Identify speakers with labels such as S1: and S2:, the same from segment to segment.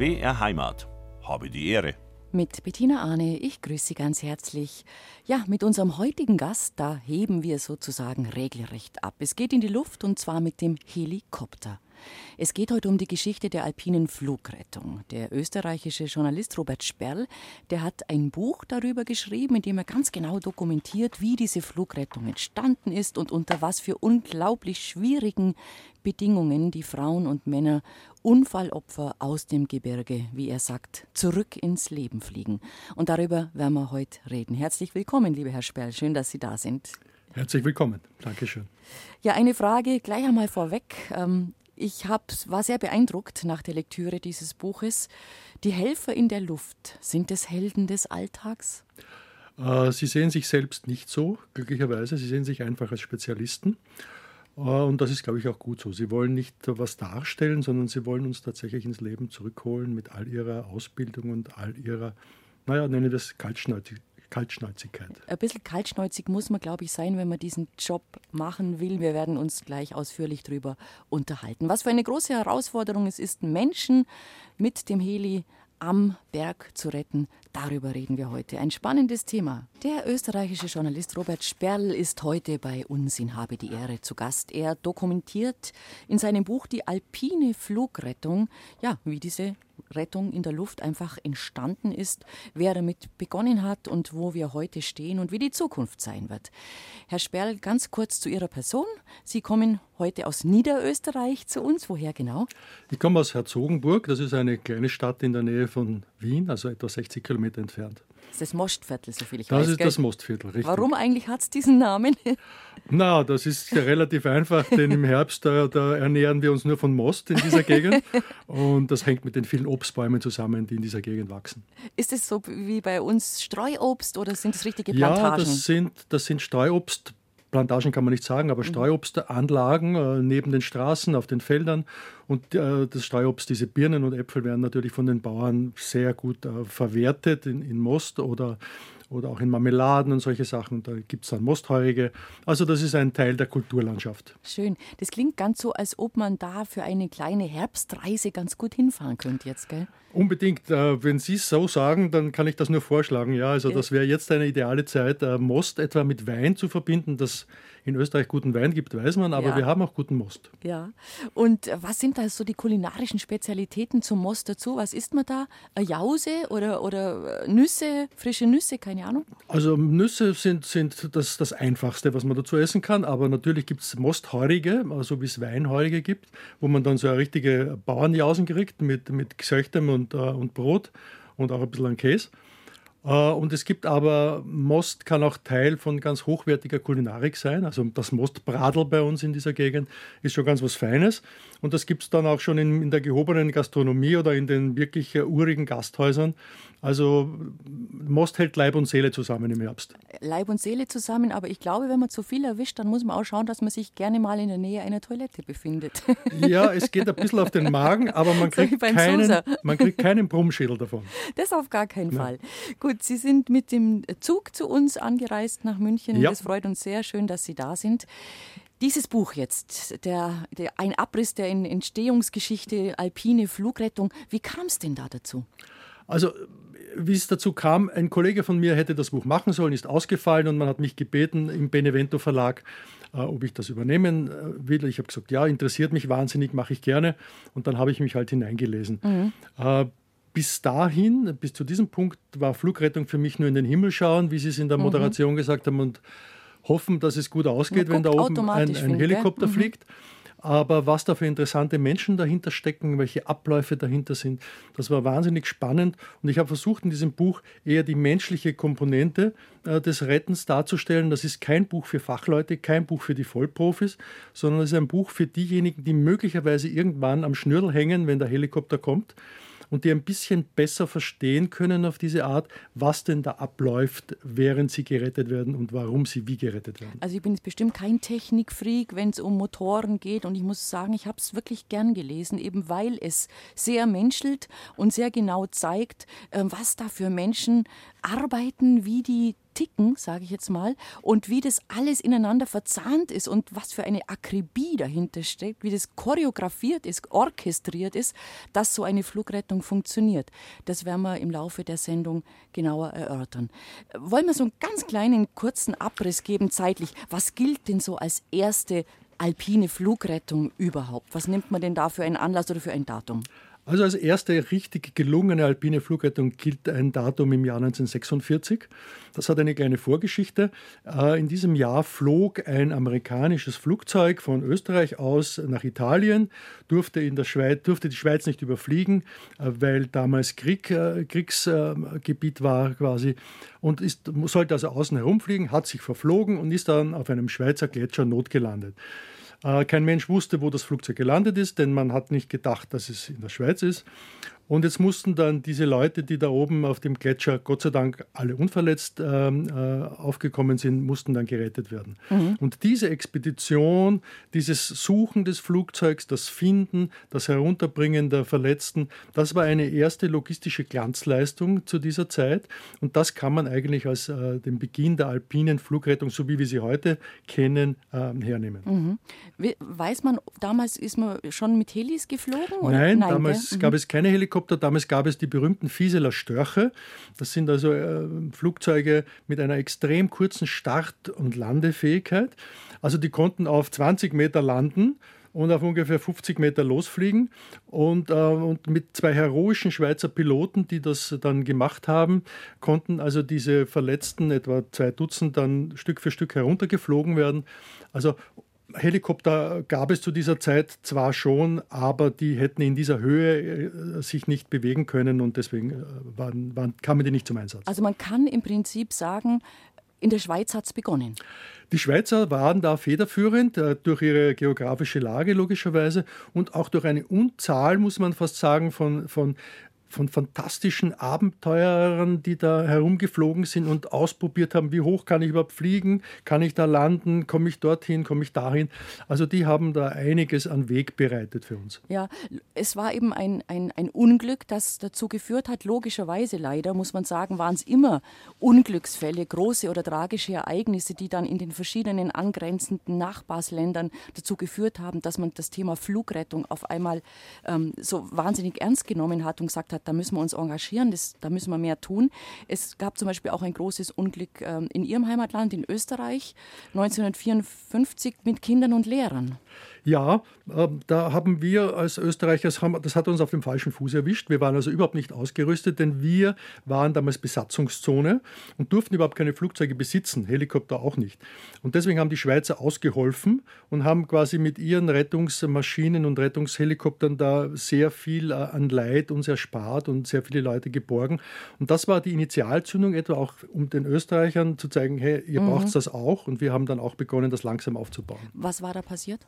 S1: BR Heimat. Habe die Ehre.
S2: Mit Bettina Arne, ich grüße Sie ganz herzlich. Ja, mit unserem heutigen Gast, da heben wir sozusagen regelrecht ab. Es geht in die Luft und zwar mit dem Helikopter. Es geht heute um die Geschichte der alpinen Flugrettung. Der österreichische Journalist Robert Sperl, der hat ein Buch darüber geschrieben, in dem er ganz genau dokumentiert, wie diese Flugrettung entstanden ist und unter was für unglaublich schwierigen Bedingungen die Frauen und Männer Unfallopfer aus dem Gebirge, wie er sagt, zurück ins Leben fliegen. Und darüber werden wir heute reden. Herzlich willkommen, lieber Herr Sperl. Schön, dass Sie da sind.
S3: Herzlich willkommen. Dankeschön.
S2: Ja, eine Frage gleich einmal vorweg. Ich hab, war sehr beeindruckt nach der Lektüre dieses Buches. Die Helfer in der Luft, sind es Helden des Alltags?
S3: Äh, sie sehen sich selbst nicht so, glücklicherweise. Sie sehen sich einfach als Spezialisten. Äh, und das ist, glaube ich, auch gut so. Sie wollen nicht was darstellen, sondern sie wollen uns tatsächlich ins Leben zurückholen mit all ihrer Ausbildung und all ihrer, naja, nenne das Kaltschnäuzigkeit. Kaltschnäuzigkeit.
S2: Ein bisschen kaltschnäuzig muss man, glaube ich, sein, wenn man diesen Job machen will. Wir werden uns gleich ausführlich darüber unterhalten. Was für eine große Herausforderung es ist, Menschen mit dem Heli am Berg zu retten. Darüber reden wir heute. Ein spannendes Thema. Der österreichische Journalist Robert Sperl ist heute bei uns in Habe die Ehre zu Gast. Er dokumentiert in seinem Buch die alpine Flugrettung, ja, wie diese Rettung in der Luft einfach entstanden ist, wer damit begonnen hat und wo wir heute stehen und wie die Zukunft sein wird. Herr Sperl, ganz kurz zu Ihrer Person. Sie kommen heute aus Niederösterreich zu uns. Woher genau?
S3: Ich komme aus Herzogenburg. Das ist eine kleine Stadt in der Nähe von Wien, also etwa 60 Kilometer entfernt.
S2: Das ist das Mostviertel, soviel ich
S3: das
S2: weiß.
S3: Das ist
S2: gell?
S3: das Mostviertel, richtig.
S2: Warum eigentlich hat es diesen Namen?
S3: Na, das ist ja relativ einfach, denn im Herbst da, da, ernähren wir uns nur von Most in dieser Gegend. Und das hängt mit den vielen Obstbäumen zusammen, die in dieser Gegend wachsen.
S2: Ist es so wie bei uns Streuobst oder sind es richtige Plantagen?
S3: Ja, das sind, das sind Streuobst. Plantagen kann man nicht sagen, aber mhm. Streuobstanlagen äh, neben den Straßen, auf den Feldern. Und äh, das Streuobst, diese Birnen und Äpfel werden natürlich von den Bauern sehr gut äh, verwertet in, in Most oder oder auch in Marmeladen und solche Sachen. Da gibt es dann Mostheurige. Also das ist ein Teil der Kulturlandschaft.
S2: Schön. Das klingt ganz so, als ob man da für eine kleine Herbstreise ganz gut hinfahren könnte jetzt, gell?
S3: Unbedingt. Äh, wenn Sie es so sagen, dann kann ich das nur vorschlagen. Ja, also das wäre jetzt eine ideale Zeit, äh, Most etwa mit Wein zu verbinden. Das in Österreich guten Wein gibt, weiß man, aber ja. wir haben auch guten Most.
S2: Ja. Und äh, was sind da so die kulinarischen Spezialitäten zum Most dazu? Was isst man da? Eine Jause oder, oder Nüsse, frische Nüsse, keine Ahnung?
S3: Also Nüsse sind, sind das, das Einfachste, was man dazu essen kann, aber natürlich gibt es Mostheurige, also wie es Weinheurige gibt, wo man dann so eine richtige Bauernjausen kriegt mit, mit Gesöchtem und, äh, und Brot und auch ein bisschen an Käse. Äh, und es gibt aber, Most kann auch Teil von ganz hochwertiger Kulinarik sein. Also das Mostbradel bei uns in dieser Gegend ist schon ganz was Feines. Und das gibt es dann auch schon in, in, der gehobenen Gastronomie oder in den wirklich uh, urigen Gasthäusern. Also Most hält Leib und Seele zusammen im Herbst.
S2: Leib und Seele zusammen, aber ich glaube, wenn man zu viel erwischt, dann muss man auch schauen, dass man sich gerne mal in der Nähe einer Toilette befindet.
S3: Ja, es geht ein bisschen auf den Magen, aber man kriegt, so keinen, man kriegt keinen Brummschädel davon.
S2: Das auf gar keinen Fall. Gut, Sie sind mit dem Zug zu uns angereist nach München. Ja. Das freut uns sehr schön, dass Sie da sind. Dieses Buch jetzt, der, der, ein Abriss der Entstehungsgeschichte Alpine Flugrettung, wie kam es denn da dazu?
S3: Also wie es dazu kam, ein Kollege von mir hätte das Buch machen sollen, ist ausgefallen und man hat mich gebeten im Benevento Verlag, äh, ob ich das übernehmen äh, will. Ich habe gesagt, ja, interessiert mich wahnsinnig, mache ich gerne. Und dann habe ich mich halt hineingelesen. Mhm. Äh, bis dahin, bis zu diesem Punkt, war Flugrettung für mich nur in den Himmel schauen, wie Sie es in der mhm. Moderation mhm. gesagt haben, und hoffen, dass es gut ausgeht, wenn da oben ein, ein Helikopter mhm. Aber was da für interessante Menschen dahinter stecken, welche Abläufe dahinter sind, das war wahnsinnig spannend. Und ich habe versucht, in diesem Buch eher die menschliche Komponente äh, des Rettens darzustellen. Das ist kein Buch für Fachleute, kein Buch für die Vollprofis, sondern es ist ein Buch für diejenigen, die möglicherweise irgendwann am Schnürl hängen, wenn der Helikopter kommt und die ein bisschen besser verstehen können auf diese Art, was denn da abläuft, während sie gerettet werden und warum sie wie gerettet werden.
S2: Also ich bin jetzt bestimmt kein Technikfreak, wenn es um Motoren geht und ich muss sagen, ich habe es wirklich gern gelesen, eben weil es sehr menschelt und sehr genau zeigt, ähm, was da für Menschen arbeiten, wie die ticken, sage ich jetzt mal, und wie das alles ineinander verzahnt ist und was für eine Akribie dahinter steckt, wie das choreografiert ist, orchestriert ist, dass so eine Flugrettung funktioniert. Das werden wir im Laufe der Sendung genauer erörtern. Wollen wir so einen ganz kleinen, kurzen Abriss geben zeitlich? Was gilt denn so als erste alpine Flugrettung überhaupt? Was nimmt man denn da für einen Anlass oder für ein Datum?
S3: Also als erste richtig gelungene alpine Flugrettung gilt ein Datum im Jahr 1946. Das hat eine kleine Vorgeschichte. Äh, in diesem Jahr flog ein amerikanisches Flugzeug von Österreich aus nach Italien, durfte, in der Schweiz, durfte die Schweiz nicht überfliegen, äh, weil damals Krieg, äh, Kriegsgebiet war quasi und ist, sollte also außen herumfliegen, hat sich verflogen und ist dann auf einem Schweizer Gletscher notgelandet. Äh, kein Mensch wusste, wo das Flugzeug gelandet ist, denn man hat nicht gedacht, dass es in der Schweiz ist. Und jetzt mussten dann diese Leute, die da oben auf dem Gletscher, Gott sei Dank alle unverletzt ähm, äh, aufgekommen sind, mussten dann gerettet werden. Mhm. Und diese Expedition, dieses Suchen des Flugzeugs, das Finden, das Herunterbringen der Verletzten, das war eine erste logistische Glanzleistung zu dieser Zeit. Und das kann man eigentlich als äh, den Beginn der alpinen Flugrettung, so wie wir sie heute kennen, äh, hernehmen.
S2: Mhm. Weiß man, damals ist man schon mit Helis geflogen?
S3: Nein, Nein, damals gab mhm. es keine Helikopter. Helikopter. Damals gab es die berühmten Fieseler Störche. Das sind also äh, Flugzeuge mit einer extrem kurzen Start- und Landefähigkeit. Also die konnten auf 20 Meter landen und auf ungefähr 50 Meter losfliegen. Und, äh, und mit zwei heroischen Schweizer Piloten, die das dann gemacht haben, konnten also diese Verletzten, etwa zwei Dutzend, dann Stück für Stück heruntergeflogen werden. Also Helikopter gab es zu dieser Zeit zwar schon, aber die hätten in dieser Höhe äh, sich nicht bewegen können und deswegen äh, waren, waren, kamen die nicht zum Einsatz.
S2: Also man kann im Prinzip sagen, in der Schweiz hat es begonnen.
S3: Die Schweizer waren da federführend äh, durch ihre geografische Lage logischerweise und auch durch eine Unzahl, muss man fast sagen, von, von von fantastischen Abenteurern, die da herumgeflogen sind und ausprobiert haben, wie hoch kann ich überhaupt fliegen, kann ich da landen, komme ich dorthin, komme ich dahin. Also die haben da einiges an Weg bereitet für uns.
S2: Ja, es war eben ein, ein, ein Unglück, das dazu geführt hat, logischerweise leider, muss man sagen, waren es immer Unglücksfälle, große oder tragische Ereignisse, die dann in den verschiedenen angrenzenden Nachbarsländern dazu geführt haben, dass man das Thema Flugrettung auf einmal ähm, so wahnsinnig ernst genommen hat und gesagt hat, hat, da müssen wir uns engagieren, das, da müssen wir mehr tun. Es gab zum Beispiel auch ein großes Unglück ähm, in Ihrem Heimatland, in Österreich, 1954 mit Kindern und Lehrern.
S3: Ja, äh, da haben wir als Österreicher, das hat uns auf dem falschen Fuß erwischt. Wir waren also überhaupt nicht ausgerüstet, denn wir waren damals Besatzungszone und durften überhaupt keine Flugzeuge besitzen, Helikopter auch nicht. Und deswegen haben die Schweizer ausgeholfen und haben quasi mit ihren Rettungsmaschinen und Rettungshelikoptern da sehr viel äh, an Leid uns erspart und sehr viele Leute geborgen. Und das war die Initialzündung etwa auch, um den Österreichern zu zeigen, hey, ihr mhm. braucht das auch. Und wir haben dann auch begonnen, das langsam aufzubauen.
S2: Was war da passiert?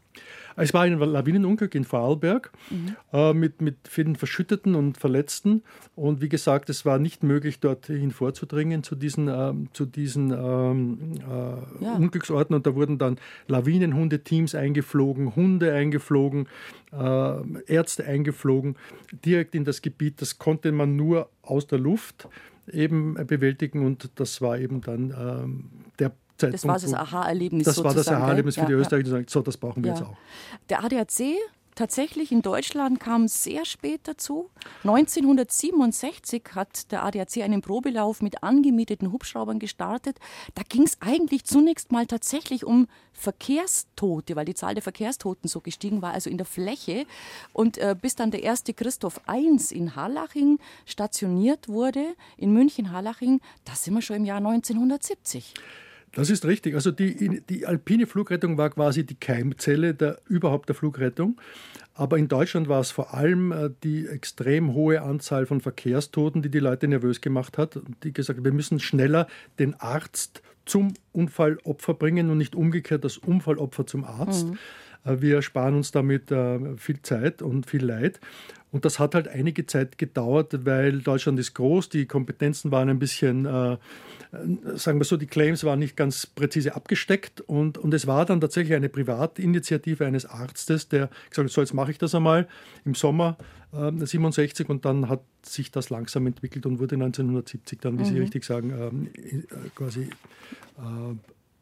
S3: Es war ein Lawinenunglück in Vorarlberg mhm. äh, mit, mit vielen Verschütteten und Verletzten. Und wie gesagt, es war nicht möglich, dorthin vorzudringen zu diesen, äh, zu diesen ähm, äh, ja. Unglücksorten. Und da wurden dann Lawinenhundeteams eingeflogen, Hunde eingeflogen, äh, Ärzte eingeflogen, direkt in das Gebiet. Das konnte man nur aus der Luft eben bewältigen und das war eben dann ähm, der
S2: Zeitpunkt. Das war das Aha-Erlebnis.
S3: Das war das Aha-Erlebnis für die Österreicher, die sagen, so, das brauchen wir ja. jetzt auch.
S2: Der ADAC tatsächlich in Deutschland kam sehr spät dazu. 1967 hat der ADAC einen Probelauf mit angemieteten Hubschraubern gestartet. Da ging es eigentlich zunächst mal tatsächlich um Verkehrstote, weil die Zahl der Verkehrstoten so gestiegen war, also in der Fläche. Und äh, bis dann der erste Christoph I in Harlaching stationiert wurde, in München-Harlaching, da sind wir schon im Jahr 1970.
S3: Das ist richtig. Also die, die alpine Flugrettung war quasi die Keimzelle der, überhaupt der Flugrettung. Aber in Deutschland war es vor allem äh, die extrem hohe Anzahl von Verkehrstoten, die die Leute nervös gemacht hat. Die gesagt haben, wir müssen schneller den Arzt zum Unfallopfer bringen und nicht umgekehrt das Unfallopfer zum Arzt. Mhm. Äh, wir sparen uns damit äh, viel Zeit und viel Leid. Und das hat halt einige Zeit gedauert, weil Deutschland ist groß, die Kompetenzen waren ein bisschen, äh, sagen wir so, die Claims waren nicht ganz präzise abgesteckt. Und, und es war dann tatsächlich eine Privatinitiative eines Arztes, der gesagt hat, so jetzt mache ich das einmal im Sommer äh, 67 und dann hat sich das langsam entwickelt und wurde 1970 dann, wie mhm. Sie richtig sagen, ähm, äh, quasi
S2: äh,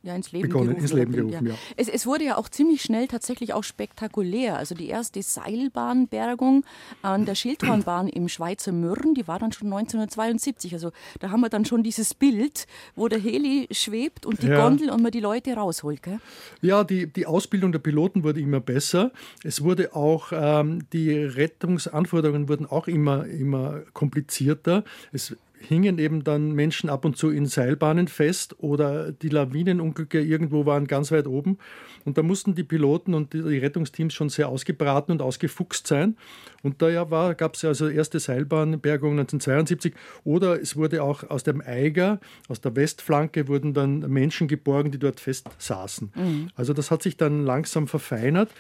S2: ja, ins Leben begonnen, gerufen. Ins Leben gerufen ja. Ja. Es, es, wurde ja auch ziemlich schnell tatsächlich auch spektakulär. Also die erste Seilbahnbergung an der Schildhornbahn im Schweizer Mürren, die war dann schon 1972. Also da haben wir dann schon dieses Bild, wo der Heli schwebt und die ja. Gondel und man die Leute rausholt. Gell?
S3: Ja, die, die Ausbildung der Piloten wurde immer besser. Es wurde auch, ähm, die Rettungsanforderungen wurden auch immer, immer komplizierter. Es hingen eben dann Menschen ab und zu in Seilbahnen fest oder die Lawinenunglücke irgendwo waren ganz weit oben. Und da mussten die Piloten und die Rettungsteams schon sehr ausgebraten und ausgefuchst sein. Und da gab es ja also erste Seilbahnbergung 1972. Oder es wurde auch aus dem Eiger, aus der Westflanke, wurden dann Menschen geborgen, die dort fest saßen. Mhm. Also das hat sich dann langsam verfeinert.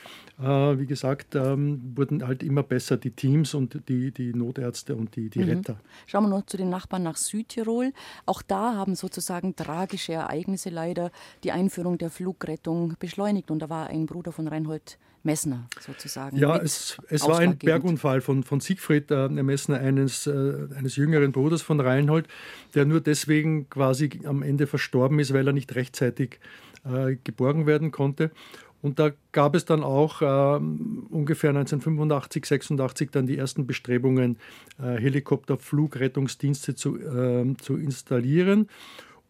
S3: Äh, wie gesagt, ähm, wurden halt immer besser die Teams und die, die Notärzte und die, die mhm. Retter.
S2: Schauen wir noch zu den Nachbarn nach Südtirol. Auch da haben sozusagen tragische Ereignisse leider die Einführung der Flugrettung beschleunigt. Und da war ein Bruder von Reinhold Messner sozusagen.
S3: Ja, es, es war ein Bergunfall von, von Siegfried äh, Messner, eines, äh, eines jüngeren Bruders von Reinhold, der nur deswegen quasi am Ende verstorben ist, weil er nicht rechtzeitig äh, geborgen werden konnte. Und da gab es dann auch äh, ungefähr 1985, 86 dann die ersten Bestrebungen, äh, Helikopterflugrettungsdienste zu, äh, zu installieren.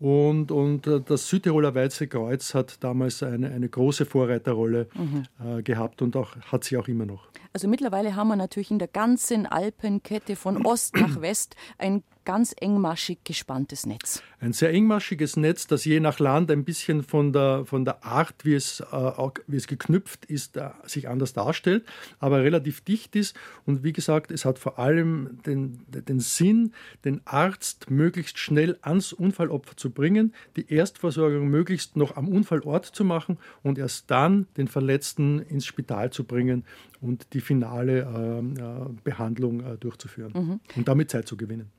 S3: Und, und äh, das Südtiroler Weiße Kreuz hat damals eine, eine große Vorreiterrolle mhm. äh, gehabt und auch, hat sie auch immer noch.
S2: Also mittlerweile haben wir natürlich in der ganzen Alpenkette von Ost nach West ein ganz engmaschig gespanntes Netz.
S3: Ein sehr engmaschiges Netz, das je nach Land ein bisschen von der, von der Art, wie es, äh, wie es geknüpft ist, äh, sich anders darstellt, aber relativ dicht ist. Und wie gesagt, es hat vor allem den, den Sinn, den Arzt möglichst schnell ans Unfallopfer zu bringen, die Erstversorgung möglichst noch am Unfallort zu machen und erst dann den Verletzten ins Spital zu bringen und die finale äh, äh Behandlung äh, durchzuführen mhm. und damit Zeit zu gewinnen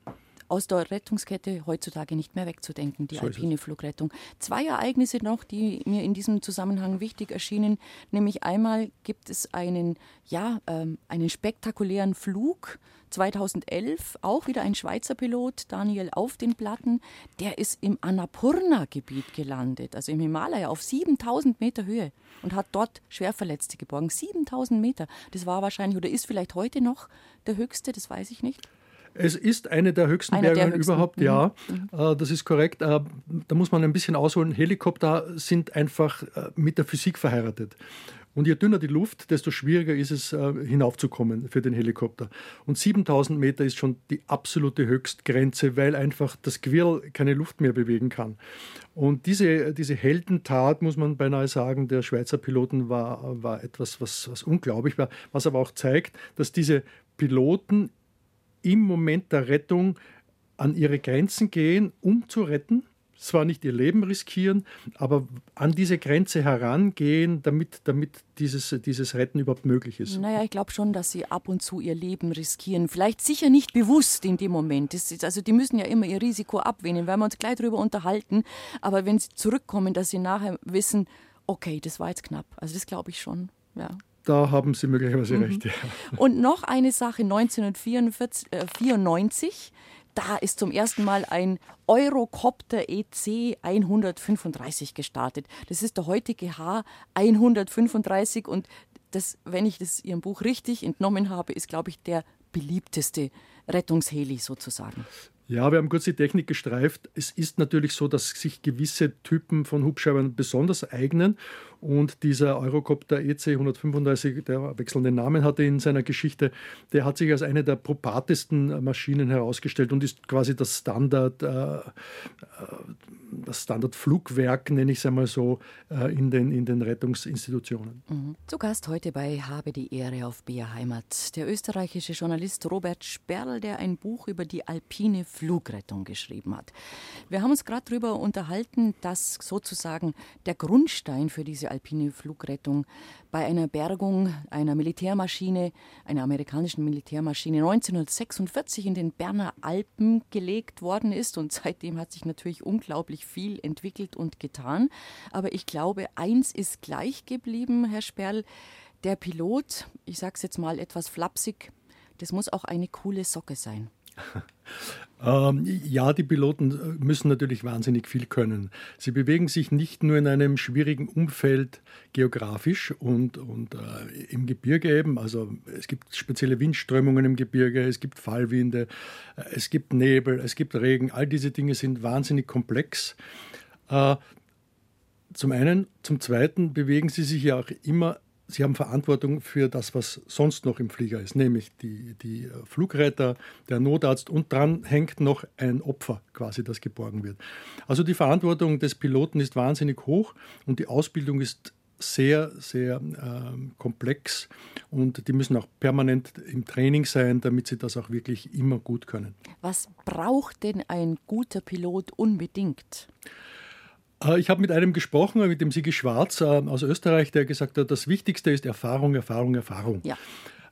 S2: aus der Rettungskette heutzutage nicht mehr wegzudenken, die so alpine Flugrettung. Zwei Ereignisse noch, die mir in diesem Zusammenhang wichtig erschienen, nämlich einmal gibt es einen, ja, ähm, einen spektakulären Flug 2011 auch wieder ein Schweizer Pilot, Daniel auf den Platten, der ist im Annapurna-Gebiet gelandet, also im Himalaya auf 7000 Meter Höhe und hat dort Schwerverletzte geborgen. 7000 Meter, das war wahrscheinlich oder ist vielleicht heute noch der höchste, das weiß ich nicht.
S3: Es ist eine der höchsten eine Berge überhaupt, mhm. ja. Mhm. Äh, das ist korrekt. Äh, da muss man ein bisschen ausholen. Helikopter sind einfach äh, mit der Physik verheiratet. Und je dünner die Luft, desto schwieriger ist es, hinaufzukommen für den Helikopter. Und 7000 Meter ist schon die absolute Höchstgrenze, weil einfach das Gewirr keine Luft mehr bewegen kann. Und diese, diese Heldentat, muss man beinahe sagen, der Schweizer Piloten war, war etwas, was, was unglaublich war, was aber auch zeigt, dass diese Piloten im Moment der Rettung an ihre Grenzen gehen, um zu retten. Zwar nicht ihr Leben riskieren, aber an diese Grenze herangehen, damit, damit dieses, dieses Retten überhaupt möglich ist.
S2: Naja, ich glaube schon, dass sie ab und zu ihr Leben riskieren. Vielleicht sicher nicht bewusst in dem Moment. Ist, also die müssen ja immer ihr Risiko abwähnen, weil wir uns gleich darüber unterhalten. Aber wenn sie zurückkommen, dass sie nachher wissen, okay, das war jetzt knapp. Also das glaube ich schon. Ja.
S3: Da haben Sie möglicherweise mhm. recht. Ja.
S2: Und noch eine Sache, 1994, äh, da ist zum ersten Mal ein Eurocopter EC 135 gestartet. Das ist der heutige H 135 und das, wenn ich das Ihrem Buch richtig entnommen habe, ist, glaube ich, der beliebteste Rettungsheli sozusagen.
S3: Ja, wir haben kurz die Technik gestreift. Es ist natürlich so, dass sich gewisse Typen von Hubschraubern besonders eignen. Und dieser Eurocopter EC 135, der wechselnde Namen hatte in seiner Geschichte, der hat sich als eine der probatesten Maschinen herausgestellt und ist quasi das Standard, äh, äh das Standardflugwerk, nenne ich es einmal so, äh, in, den, in den Rettungsinstitutionen.
S2: Mhm. Zu Gast heute bei Habe die Ehre auf BR Heimat der österreichische Journalist Robert Sperl, der ein Buch über die alpine Flugrettung geschrieben hat. Wir haben uns gerade darüber unterhalten, dass sozusagen der Grundstein für diese alpine Flugrettung bei einer Bergung einer Militärmaschine, einer amerikanischen Militärmaschine 1946 in den Berner Alpen gelegt worden ist. Und seitdem hat sich natürlich unglaublich viel entwickelt und getan. Aber ich glaube, eins ist gleich geblieben, Herr Sperl. Der Pilot, ich sage es jetzt mal etwas flapsig, das muss auch eine coole Socke sein.
S3: Ähm, ja, die Piloten äh, müssen natürlich wahnsinnig viel können. Sie bewegen sich nicht nur in einem schwierigen Umfeld geografisch und, und äh, im Gebirge eben. Also es gibt spezielle Windströmungen im Gebirge, es gibt Fallwinde, äh, es gibt Nebel, es gibt Regen. All diese Dinge sind wahnsinnig komplex. Äh, zum einen, zum zweiten bewegen sie sich ja auch immer Sie haben Verantwortung für das, was sonst noch im Flieger ist, nämlich die, die Flugretter, der Notarzt und dran hängt noch ein Opfer quasi, das geborgen wird. Also die Verantwortung des Piloten ist wahnsinnig hoch und die Ausbildung ist sehr, sehr äh, komplex und die müssen auch permanent im Training sein, damit sie das auch wirklich immer gut können.
S2: Was braucht denn ein guter Pilot unbedingt?
S3: Äh, ich habe mit einem gesprochen, mit dem Sigi Schwarz äh, aus Österreich, der gesagt hat, das Wichtigste ist Erfahrung, Erfahrung, Erfahrung. Ja.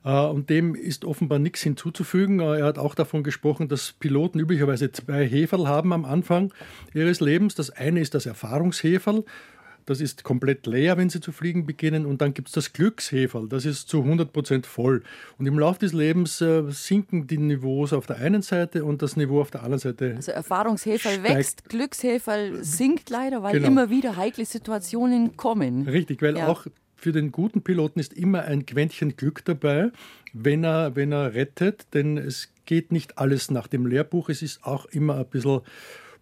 S3: Äh, und dem ist offenbar nichts hinzuzufügen. Er hat auch davon gesprochen, dass Piloten üblicherweise zwei Heferl haben am Anfang ihres Lebens. Das eine ist das Erfahrungsheferl das ist komplett leer, wenn Sie zu fliegen beginnen. Und dann gibt es das Glücksheferl, das ist zu 100 Prozent voll. Und im Laufe des Lebens äh, sinken die Niveaus auf der einen Seite und das Niveau auf der anderen Seite.
S2: Also Erfahrungsheferl wächst, Glücksheferl sinkt leider, weil genau. immer wieder heikle Situationen kommen.
S3: Richtig, weil ja. auch für den guten Piloten ist immer ein Quäntchen Glück dabei, wenn er, wenn er rettet, denn es geht nicht alles nach dem Lehrbuch. Es ist auch immer ein bisschen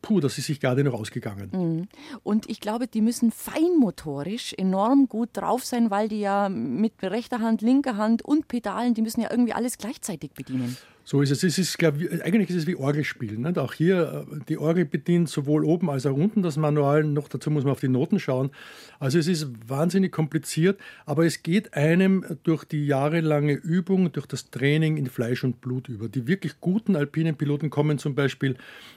S3: puh, das ist sich gerade noch ausgegangen. Mhm.
S2: Und ich glaube, die müssen feinmotorisch enorm gut drauf sein, weil die ja mit rechter Hand, linker Hand und Pedalen, die müssen ja irgendwie alles gleichzeitig bedienen.
S3: So ist es. es ist, glaub, eigentlich ist es wie Orgelspielen. Nicht? Auch hier, äh, die Orgel bedient sowohl oben als auch unten das Manual. Noch dazu muss man auf die Noten schauen. Also es ist wahnsinnig kompliziert, aber es geht einem durch die jahrelange Übung, durch das Training in Fleisch und Blut über. Die wirklich guten alpinen Piloten kommen zum Beispiel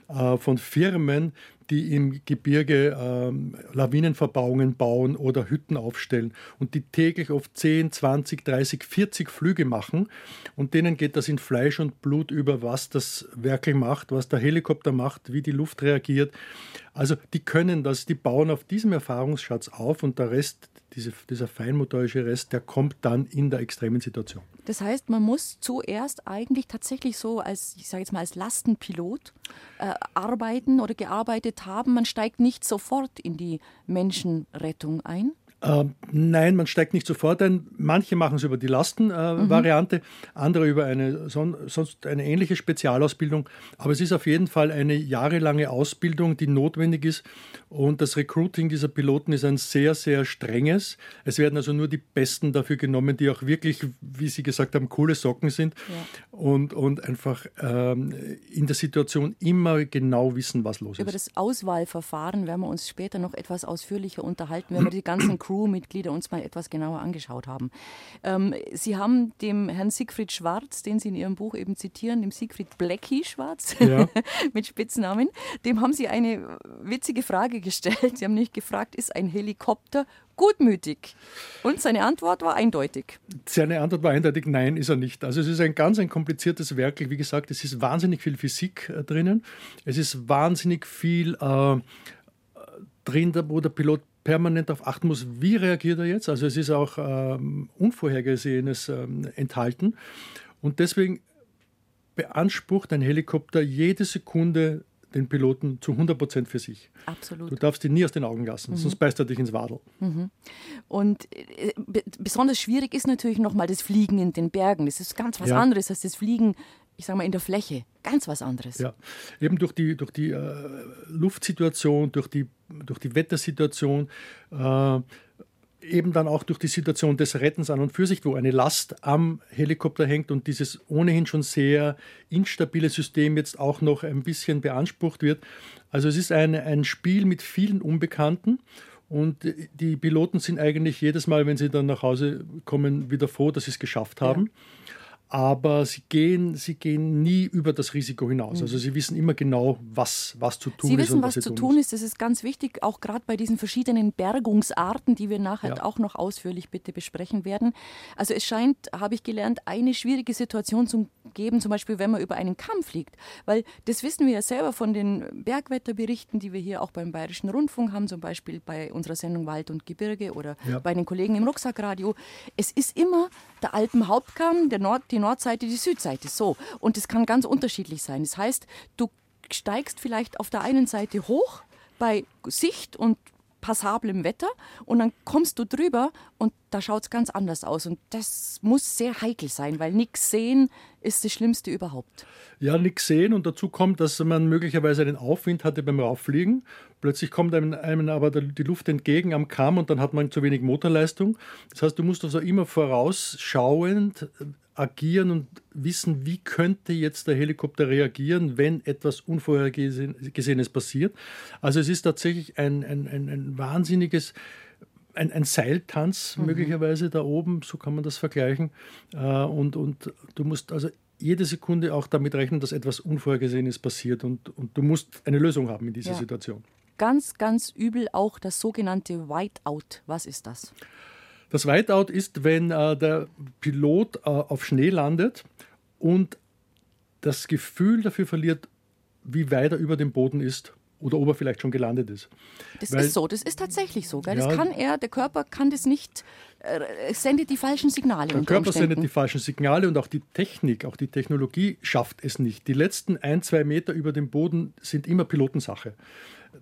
S3: äh, von Firmen, die im Gebirge ähm, Lawinenverbauungen bauen oder Hütten aufstellen und die täglich oft 10, 20, 30, 40 Flüge machen und denen geht das in Fleisch und Blut über, was das wirklich macht, was der Helikopter macht, wie die Luft reagiert. Also die können das, die bauen auf diesem Erfahrungsschatz auf und der Rest, diese, dieser feinmotorische Rest, der kommt dann in der extremen Situation.
S2: Das heißt, man muss zuerst eigentlich tatsächlich so als, ich sage jetzt mal, als Lastenpilot äh, arbeiten oder gearbeitet haben. Man steigt nicht sofort in die Menschenrettung ein.
S3: Äh, nein, man steigt nicht sofort ein. Manche machen es über die Lastenvariante, äh, mhm. andere über eine son sonst eine ähnliche Spezialausbildung. Aber es ist auf jeden Fall eine jahrelange Ausbildung, die notwendig ist. Und das Recruiting dieser Piloten ist ein sehr, sehr strenges. Es werden also nur die Besten dafür genommen, die auch wirklich, wie Sie gesagt haben, coole Socken sind ja. und, und einfach ähm, in der Situation immer genau wissen, was los
S2: ist. Über das Auswahlverfahren werden wir uns später noch etwas ausführlicher unterhalten, wenn wir die ganzen Crew Crewmitglieder uns mal etwas genauer angeschaut haben. Ähm, Sie haben dem Herrn Siegfried Schwarz, den Sie in Ihrem Buch eben zitieren, dem Siegfried Blackie Schwarz ja. mit Spitznamen, dem haben Sie eine witzige Frage gestellt. Sie haben nicht gefragt, ist ein Helikopter gutmütig? Und seine Antwort war eindeutig.
S3: Seine Antwort war eindeutig, nein, ist er nicht. Also es ist ein ganz ein kompliziertes Werk. Wie gesagt, es ist wahnsinnig viel Physik äh, drinnen. Es ist wahnsinnig viel äh, drin, wo der Pilot permanent darauf achten muss, wie reagiert er jetzt. Also es ist auch ähm, Unvorhergesehenes ähm, enthalten. Und deswegen beansprucht ein Helikopter jede Sekunde den Piloten zu 100 Prozent für sich.
S2: Absolut.
S3: Du darfst ihn nie aus den Augen lassen, mhm. sonst beißt er dich ins Wadel.
S2: Mhm. Und äh, besonders schwierig ist natürlich nochmal das Fliegen in den Bergen. Das ist ganz was ja. anderes als das Fliegen ich sage mal, in der Fläche. Ganz was anderes.
S3: Ja, eben durch die, durch die äh, Luftsituation, durch die, durch die Wettersituation, äh, eben dann auch durch die Situation des Rettens an und für sich, wo eine Last am Helikopter hängt und dieses ohnehin schon sehr instabile System jetzt auch noch ein bisschen beansprucht wird. Also es ist ein, ein Spiel mit vielen Unbekannten. Und die Piloten sind eigentlich jedes Mal, wenn sie dann nach Hause kommen, wieder froh, dass sie es geschafft haben. Ja. Aber sie gehen, sie gehen nie über das Risiko hinaus. Also sie wissen immer genau, was, was zu tun
S2: sie
S3: ist.
S2: Sie wissen, was, was zu tun ist. Das ist ganz wichtig, auch gerade bei diesen verschiedenen Bergungsarten, die wir nachher ja. auch noch ausführlich bitte besprechen werden. Also es scheint, habe ich gelernt, eine schwierige Situation zu geben, zum Beispiel wenn man über einen Kamm fliegt. Weil das wissen wir ja selber von den Bergwetterberichten, die wir hier auch beim Bayerischen Rundfunk haben, zum Beispiel bei unserer Sendung Wald und Gebirge oder ja. bei den Kollegen im Rucksackradio. Es ist immer der Alpenhauptkamm, der Nord, die Nordseite, die Südseite. So. Und es kann ganz unterschiedlich sein. Das heißt, du steigst vielleicht auf der einen Seite hoch bei Sicht und passablem Wetter und dann kommst du drüber und da schaut es ganz anders aus. Und das muss sehr heikel sein, weil nichts sehen ist das Schlimmste überhaupt.
S3: Ja, nichts sehen und dazu kommt, dass man möglicherweise einen Aufwind hatte beim Rauffliegen. Plötzlich kommt einem, einem aber die Luft entgegen am Kamm und dann hat man zu wenig Motorleistung. Das heißt, du musst also immer vorausschauend agieren und wissen, wie könnte jetzt der Helikopter reagieren, wenn etwas Unvorhergesehenes passiert. Also es ist tatsächlich ein, ein, ein, ein wahnsinniges ein, ein, Seiltanz mhm. möglicherweise da oben, so kann man das vergleichen. Äh, und, und du musst also jede Sekunde auch damit rechnen, dass etwas Unvorhergesehenes passiert und, und du musst eine Lösung haben in dieser ja. Situation.
S2: Ganz, ganz übel auch das sogenannte Whiteout. Was ist das?
S3: Das Whiteout ist, wenn äh, der Pilot äh, auf Schnee landet und das Gefühl dafür verliert, wie weit er über dem Boden ist oder ob er vielleicht schon gelandet ist.
S2: Das Weil, ist so, das ist tatsächlich so. Gell? Das ja, kann er, der Körper kann das nicht, äh, sendet die falschen Signale.
S3: Der Körper Umständen. sendet die falschen Signale und auch die Technik, auch die Technologie schafft es nicht. Die letzten ein, zwei Meter über dem Boden sind immer Pilotensache.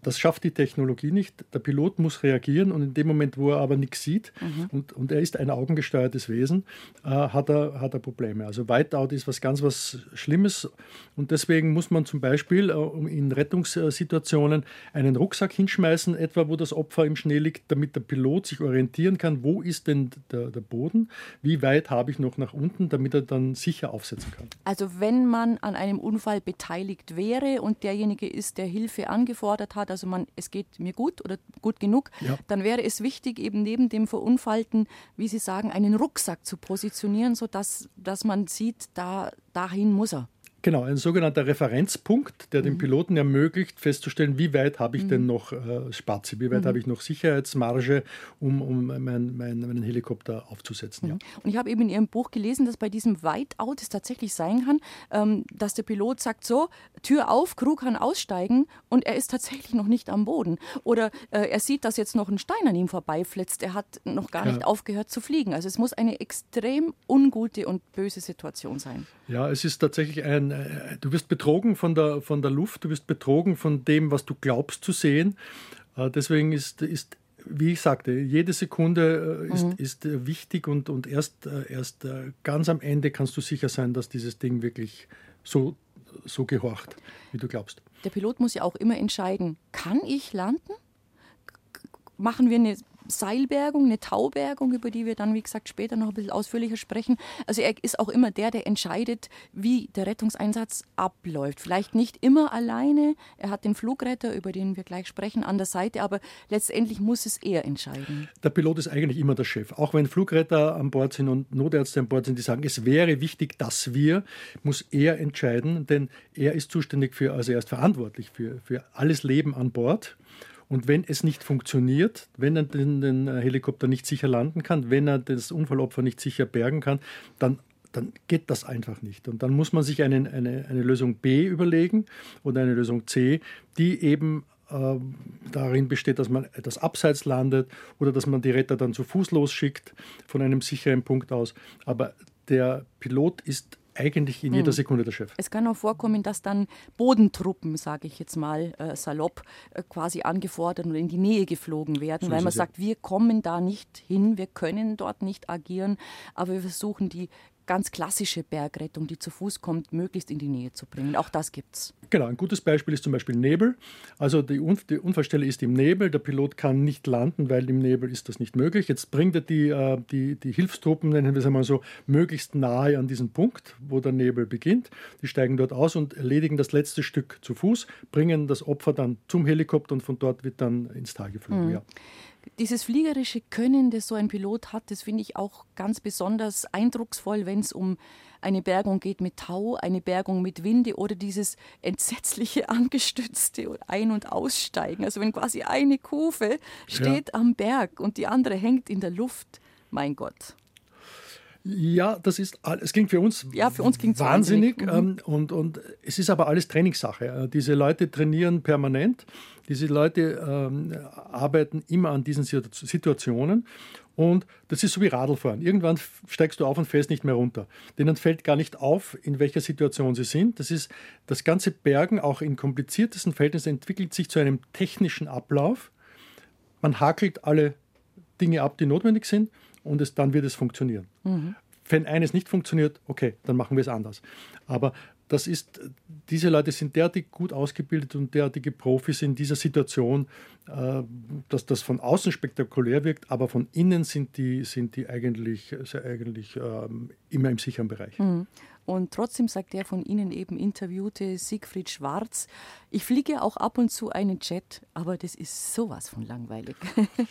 S3: Das schafft die Technologie nicht. Der Pilot muss reagieren und in dem Moment, wo er aber nichts sieht mhm. und, und er ist ein augengesteuertes Wesen, äh, hat, er, hat er Probleme. Also Whiteout ist was ganz was Schlimmes und deswegen muss man zum Beispiel äh, in Rettungssituationen einen Rucksack hinschmeißen, etwa wo das Opfer im Schnee liegt, damit der Pilot sich orientieren kann, wo ist denn der, der Boden, wie weit habe ich noch nach unten, damit er dann sicher aufsetzen kann.
S2: Also wenn man an einem Unfall beteiligt wäre und derjenige ist, der Hilfe angefordert hat, hat, also man, es geht mir gut oder gut genug, ja. dann wäre es wichtig, eben neben dem Verunfallten, wie Sie sagen, einen Rucksack zu positionieren, sodass dass man sieht, da, dahin muss er.
S3: Genau, ein sogenannter Referenzpunkt, der mhm. dem Piloten ermöglicht, festzustellen, wie weit habe ich mhm. denn noch äh, Spazi, wie weit mhm. habe ich noch Sicherheitsmarge, um, um mein, mein, meinen Helikopter aufzusetzen. Ja. Mhm.
S2: Und ich habe eben in Ihrem Buch gelesen, dass bei diesem Whiteout es tatsächlich sein kann, ähm, dass der Pilot sagt so, Tür auf, Crew kann aussteigen und er ist tatsächlich noch nicht am Boden. Oder äh, er sieht, dass jetzt noch ein Stein an ihm vorbeiflitzt, er hat noch gar nicht aufgehört zu fliegen. Also es muss eine extrem ungute und böse Situation sein.
S3: Ja, es ist tatsächlich ein äh, du wirst betrogen von der, von der Luft, du wirst betrogen von dem, was du glaubst zu sehen. Äh, deswegen ist, ist wie ich sagte, jede Sekunde äh, ist, mhm. ist wichtig und, und erst, erst ganz am Ende kannst du sicher sein, dass dieses Ding wirklich so, so gehorcht, wie du glaubst.
S2: Der Pilot muss ja auch immer entscheiden, kann ich landen? Machen wir eine Seilbergung, eine Taubergung, über die wir dann, wie gesagt, später noch ein bisschen ausführlicher sprechen. Also er ist auch immer der, der entscheidet, wie der Rettungseinsatz abläuft. Vielleicht nicht immer alleine. Er hat den Flugretter, über den wir gleich sprechen, an der Seite, aber letztendlich muss es er entscheiden.
S3: Der Pilot ist eigentlich immer der Chef. Auch wenn Flugretter an Bord sind und Notärzte an Bord sind, die sagen, es wäre wichtig, dass wir, muss er entscheiden, denn er ist zuständig für, also er ist verantwortlich für, für alles Leben an Bord. Und wenn es nicht funktioniert, wenn er den, den, Helikopter nicht sicher landen kann, wenn er das Unfallopfer nicht sicher bergen kann, dann, dann geht das einfach nicht. Und dann muss man sich einen, eine, eine Lösung B überlegen oder eine Lösung C, die eben äh, darin besteht, dass man etwas abseits landet oder dass man die Retter dann zu Fuß losschickt von einem sicheren Punkt aus. Aber der Pilot ist eigentlich in jeder hm. Sekunde der Chef.
S2: Es kann auch vorkommen, dass dann Bodentruppen, sage ich jetzt mal äh, salopp, äh, quasi angefordert und in die Nähe geflogen werden, so weil man sagt, ja. wir kommen da nicht hin, wir können dort nicht agieren, aber wir versuchen die ganz klassische Bergrettung, die zu Fuß kommt, möglichst in die Nähe zu bringen. Auch das gibt es.
S3: Genau, ein gutes Beispiel ist zum Beispiel Nebel. Also die, Unf die, Unfallstelle ist im Nebel, der Pilot kann nicht landen, weil im Nebel ist das nicht möglich. Jetzt bringt er die, äh, die, die Hilfstruppen, nennen wir es einmal so, möglichst nahe an diesen Punkt, wo der Nebel beginnt. Die steigen dort aus und erledigen das letzte Stück zu Fuß, bringen das Opfer dann zum Helikopter und von dort wird dann ins Tal geflogen. Mhm. Ja.
S2: Dieses fliegerische Können, das so ein Pilot hat, das finde ich auch ganz besonders eindrucksvoll, wenn es um eine Bergung geht mit Tau, eine Bergung mit Winde oder dieses entsetzliche angestützte Ein- und Aussteigen. Also wenn quasi eine Kufe steht ja. am Berg und die andere hängt in der Luft. Mein Gott.
S3: Ja, das ist, es klingt für uns, ja, für uns wahnsinnig, wahnsinnig. Mhm. Ähm, und, und es ist aber alles Trainingssache. Äh, diese Leute trainieren permanent, diese Leute ähm, arbeiten immer an diesen Situationen und das ist so wie Radlfahren. Irgendwann steigst du auf und fällst nicht mehr runter. Denen fällt gar nicht auf, in welcher Situation sie sind. Das ist das ganze Bergen, auch in kompliziertesten Verhältnissen, entwickelt sich zu einem technischen Ablauf. Man hakelt alle Dinge ab, die notwendig sind und es, dann wird es funktionieren. Mhm. Wenn eines nicht funktioniert, okay, dann machen wir es anders. Aber das ist, diese Leute sind derartig gut ausgebildet und derartige Profis in dieser Situation, äh, dass das von außen spektakulär wirkt, aber von innen sind die, sind die eigentlich, eigentlich ähm, immer im sicheren Bereich.
S2: Mhm. Und trotzdem sagt der von Ihnen eben interviewte Siegfried Schwarz, ich fliege auch ab und zu einen Jet, aber das ist sowas von langweilig.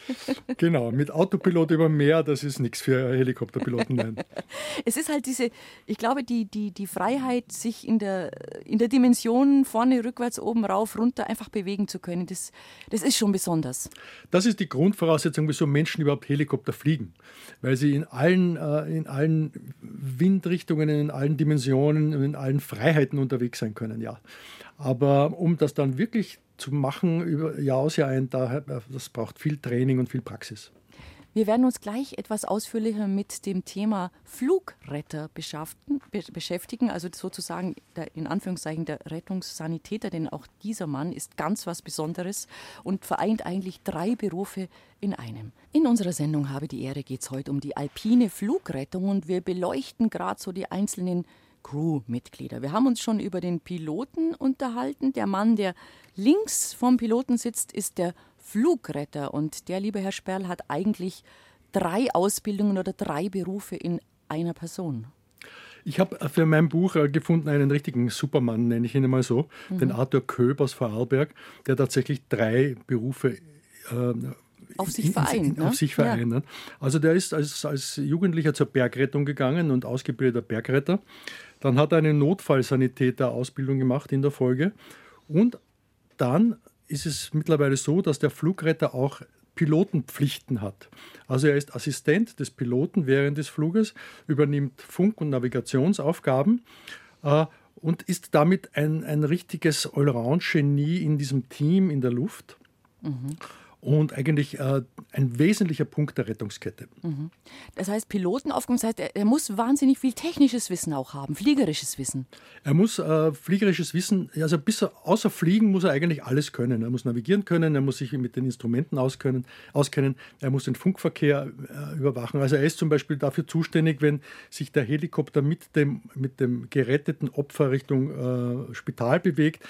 S3: genau, mit Autopilot über Meer, das ist nichts für Helikopterpiloten. Nein.
S2: es ist halt diese, ich glaube, die, die, die Freiheit, sich in der, in der Dimension vorne, rückwärts, oben, rauf, runter einfach bewegen zu können, das, das ist schon besonders.
S3: Das ist die Grundvoraussetzung, wieso Menschen überhaupt Helikopter fliegen. Weil sie in allen, äh, in allen Windrichtungen, in allen Dimensionen, in allen Freiheiten unterwegs sein können, ja. Aber um das dann wirklich zu machen, über Jahr aus Jahr ein, das braucht viel Training und viel Praxis.
S2: Wir werden uns gleich etwas ausführlicher mit dem Thema Flugretter beschäftigen, also sozusagen der, in Anführungszeichen der Rettungssanitäter, denn auch dieser Mann ist ganz was Besonderes und vereint eigentlich drei Berufe in einem. In unserer Sendung Habe die Ehre geht es heute um die alpine Flugrettung und wir beleuchten gerade so die einzelnen Crewmitglieder. Wir haben uns schon über den Piloten unterhalten. Der Mann, der links vom Piloten sitzt, ist der Flugretter. Und der, liebe Herr Sperl, hat eigentlich drei Ausbildungen oder drei Berufe in einer Person.
S3: Ich habe für mein Buch äh, gefunden einen richtigen Supermann, nenne ich ihn mal so, mhm. den Arthur Köb aus Vorarlberg, der tatsächlich drei Berufe äh,
S2: auf sich vereint.
S3: Ne? Auf sich vereint. Ja. Also der ist als, als Jugendlicher zur Bergrettung gegangen und ausgebildeter Bergretter. Dann hat er eine Notfallsanitäter-Ausbildung gemacht in der Folge. Und dann ist es mittlerweile so, dass der Flugretter auch Pilotenpflichten hat. Also er ist Assistent des Piloten während des Fluges, übernimmt Funk- und Navigationsaufgaben äh, und ist damit ein, ein richtiges Allround-Genie in diesem Team in der Luft. Mhm und eigentlich äh, ein wesentlicher Punkt der Rettungskette. Mhm.
S2: Das heißt, Pilotenaufgaben, das heißt, er, er, muss wahnsinnig viel technisches Wissen auch haben, fliegerisches Wissen.
S3: Er muss äh, fliegerisches Wissen, also bis er, außer Fliegen muss er eigentlich alles können. Er muss navigieren können, er muss sich mit den Instrumenten auskennen, auskennen er muss den Funkverkehr äh, überwachen. Also er ist zum Beispiel dafür zuständig, wenn sich der Helikopter mit dem, mit dem geretteten Opfer Richtung äh, Spital bewegt,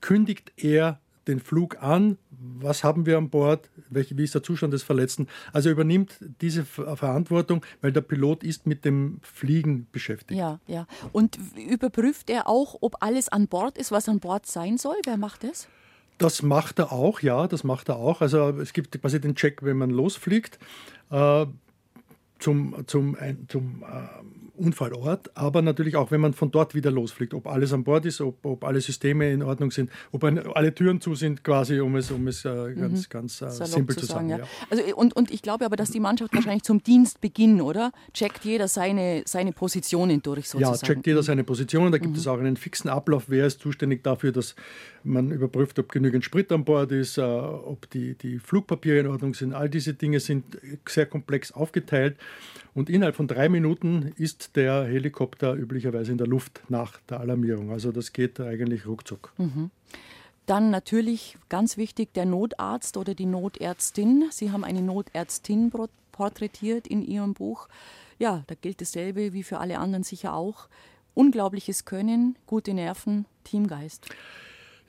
S3: kündigt er den Flug an, was haben wir an Bord, welche, wie ist der Zustand des Verletzten. Also er übernimmt diese Verantwortung, weil der Pilot ist mit dem Fliegen beschäftigt.
S2: Ja, ja. Und überprüft er auch, ob alles an Bord ist, was an Bord sein soll? Wer macht das?
S3: Das macht er auch, ja, das macht er auch. Also es gibt quasi den Check, wenn man losfliegt. Äh, zum, zum, zum äh, Unfallort, aber natürlich auch, wenn man von dort wieder losfliegt, ob alles an Bord ist, ob, ob alle Systeme in Ordnung sind, ob ein, alle Türen zu sind, quasi, um es, um es äh, ganz, mhm. ganz äh, simpel zu sagen. sagen ja. Ja.
S2: Also, und, und ich glaube aber, dass die Mannschaft wahrscheinlich zum Dienstbeginn, oder? Checkt jeder seine, seine Positionen durch
S3: sozusagen. Ja, checkt jeder seine Positionen. Da gibt mhm. es auch einen fixen Ablauf, wer ist zuständig dafür, dass man überprüft, ob genügend Sprit an Bord ist, äh, ob die, die Flugpapiere in Ordnung sind. All diese Dinge sind sehr komplex aufgeteilt. Und innerhalb von drei Minuten ist der Helikopter üblicherweise in der Luft nach der Alarmierung. Also das geht eigentlich ruckzuck. Mhm.
S2: Dann natürlich ganz wichtig der Notarzt oder die Notärztin. Sie haben eine Notärztin porträtiert in Ihrem Buch. Ja, da gilt dasselbe wie für alle anderen sicher auch. Unglaubliches Können, gute Nerven, Teamgeist.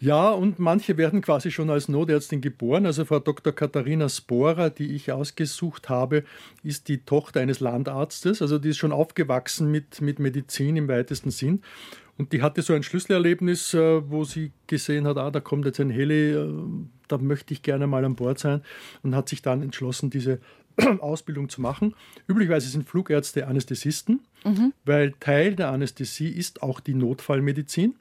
S3: Ja, und manche werden quasi schon als Notärztin geboren. Also Frau Dr. Katharina Sporer, die ich ausgesucht habe, ist die Tochter eines Landarztes. Also die ist schon aufgewachsen mit, mit Medizin im weitesten Sinn. Und die hatte so ein Schlüsselerlebnis, äh, wo sie gesehen hat, ah, da kommt jetzt ein Heli, äh, da möchte ich gerne mal an Bord sein und hat sich dann entschlossen, diese Ausbildung zu machen. Üblicherweise sind Flugärzte Anästhesisten, mhm. weil Teil der Anästhesie ist auch die Notfallmedizin.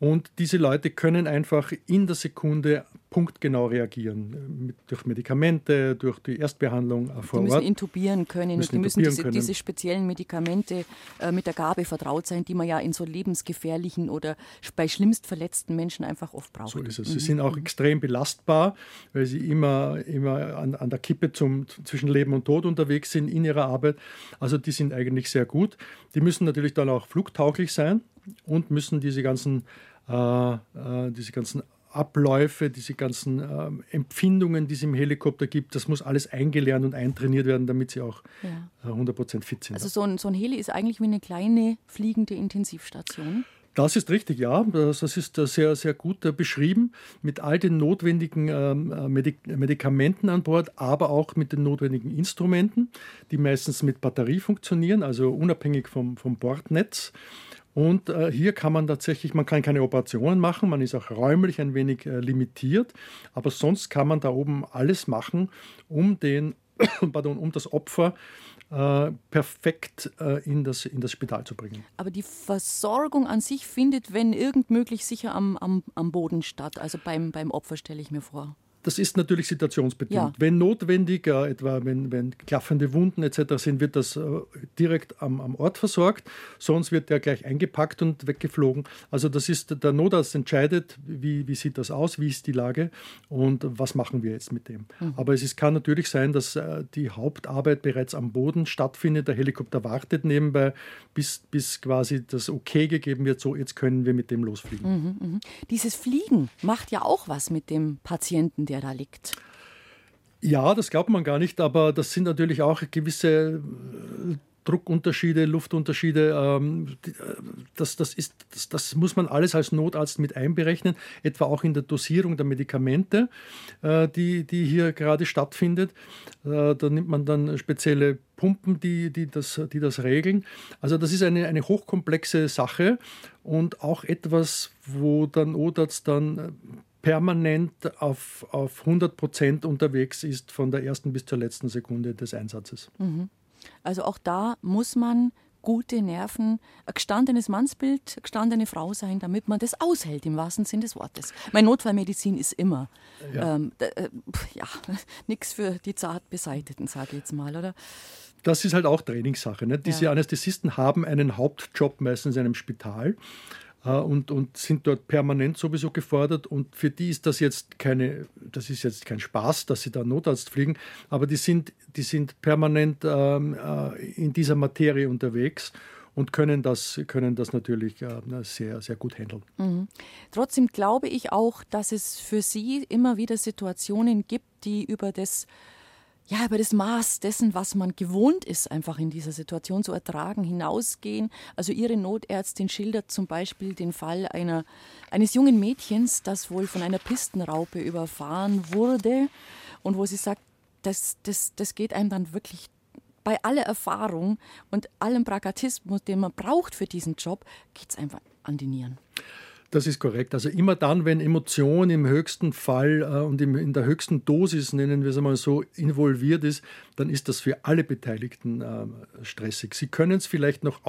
S3: Und diese Leute können einfach in der Sekunde punktgenau reagieren. Mit, durch Medikamente, durch die Erstbehandlung
S2: äh, vor Ort. Die müssen intubieren können. Müssen die müssen diese, können. diese, speziellen Medikamente äh, mit der Gabe vertraut sein, die man ja in so lebensgefährlichen oder bei schlimmst verletzten Menschen einfach oft braucht.
S3: So ist es. Mhm. Sie sind auch extrem belastbar, weil sie immer, immer an, an der Kippe zum, zwischen Leben und Tod unterwegs sind in ihrer Arbeit. Also die sind eigentlich sehr gut. Die müssen natürlich dann auch flugtauglich sein und müssen diese ganzen diese ganzen Abläufe, diese ganzen äh, Empfindungen, die es im Helikopter gibt, das muss alles eingelernt und eintrainiert werden, damit sie auch ja. 100% fit sind.
S2: Also so ein, so ein Heli ist eigentlich wie eine kleine fliegende Intensivstation.
S3: Das ist richtig, ja. Das, ist sehr, sehr gut beschrieben mit all den notwendigen ähm, Medikamenten an Bord, aber auch mit den notwendigen Instrumenten, die meistens mit Batterie funktionieren, also unabhängig vom, vom Bordnetz. Und äh, hier kann man tatsächlich, man kann keine Operationen machen, man ist auch räumlich ein wenig äh, limitiert, aber sonst kann man da oben alles machen, um, den, pardon, um das Opfer äh, perfekt äh, in, das, in das Spital zu bringen.
S2: Aber die Versorgung an sich findet, wenn irgend möglich, sicher am, am, am Boden statt, also beim, beim Opfer stelle ich mir vor.
S3: Das ist natürlich situationsbedingt. Ja. Wenn notwendig, äh, etwa wenn, wenn klaffende Wunden etc. sind, wird das äh, direkt am, am Ort versorgt. Sonst wird der gleich eingepackt und weggeflogen. Also das ist der Notarzt entscheidet, wie, wie sieht das aus, wie ist die Lage und was machen wir jetzt mit dem. Mhm. Aber es ist, kann natürlich sein, dass äh, die Hauptarbeit bereits am Boden stattfindet. Der Helikopter wartet nebenbei, bis, bis quasi das Okay gegeben wird, so jetzt können wir mit dem losfliegen. Mhm,
S2: mh. Dieses Fliegen macht ja auch was mit dem Patienten der da liegt.
S3: Ja, das glaubt man gar nicht, aber das sind natürlich auch gewisse äh, Druckunterschiede, Luftunterschiede. Ähm, äh, das, das, ist, das, das, muss man alles als Notarzt mit einberechnen, etwa auch in der Dosierung der Medikamente, äh, die, die hier gerade stattfindet. Da nimmt man dann spezielle Pumpen, die, die, das, die das regeln. Also das ist eine, eine hochkomplexe Sache und auch etwas, wo der Notarzt dann permanent auf, auf 100 Prozent unterwegs ist von der ersten bis zur letzten Sekunde des Einsatzes. Mhm.
S2: Also auch da muss man gute Nerven, ein gestandenes Mannsbild, eine gestandene Frau sein, damit man das aushält im wahrsten Sinn des Wortes. Meine Notfallmedizin ist immer, ja, ähm, äh, ja nichts für die zart Beseiteten, sage ich jetzt mal, oder?
S3: Das ist halt auch Trainingssache. Ne? Diese ja. Anästhesisten haben einen Hauptjob meistens in einem Spital und, und sind dort permanent sowieso gefordert. Und für die ist das jetzt keine, das ist jetzt kein Spaß, dass sie da Notarzt fliegen, aber die sind, die sind permanent ähm, äh, in dieser Materie unterwegs und können das, können das natürlich äh, sehr, sehr gut handeln. Mhm.
S2: Trotzdem glaube ich auch, dass es für Sie immer wieder Situationen gibt, die über das ja, über das Maß dessen, was man gewohnt ist, einfach in dieser Situation zu ertragen, hinausgehen. Also Ihre Notärztin schildert zum Beispiel den Fall einer, eines jungen Mädchens, das wohl von einer Pistenraupe überfahren wurde und wo sie sagt, das, das, das geht einem dann wirklich bei aller Erfahrung und allem Pragmatismus, den man braucht für diesen Job, geht es einfach an die Nieren.
S3: Das ist korrekt. Also immer dann, wenn Emotion im höchsten Fall äh, und in der höchsten Dosis, nennen wir es einmal so, involviert ist, dann ist das für alle Beteiligten äh, stressig. Sie können es vielleicht noch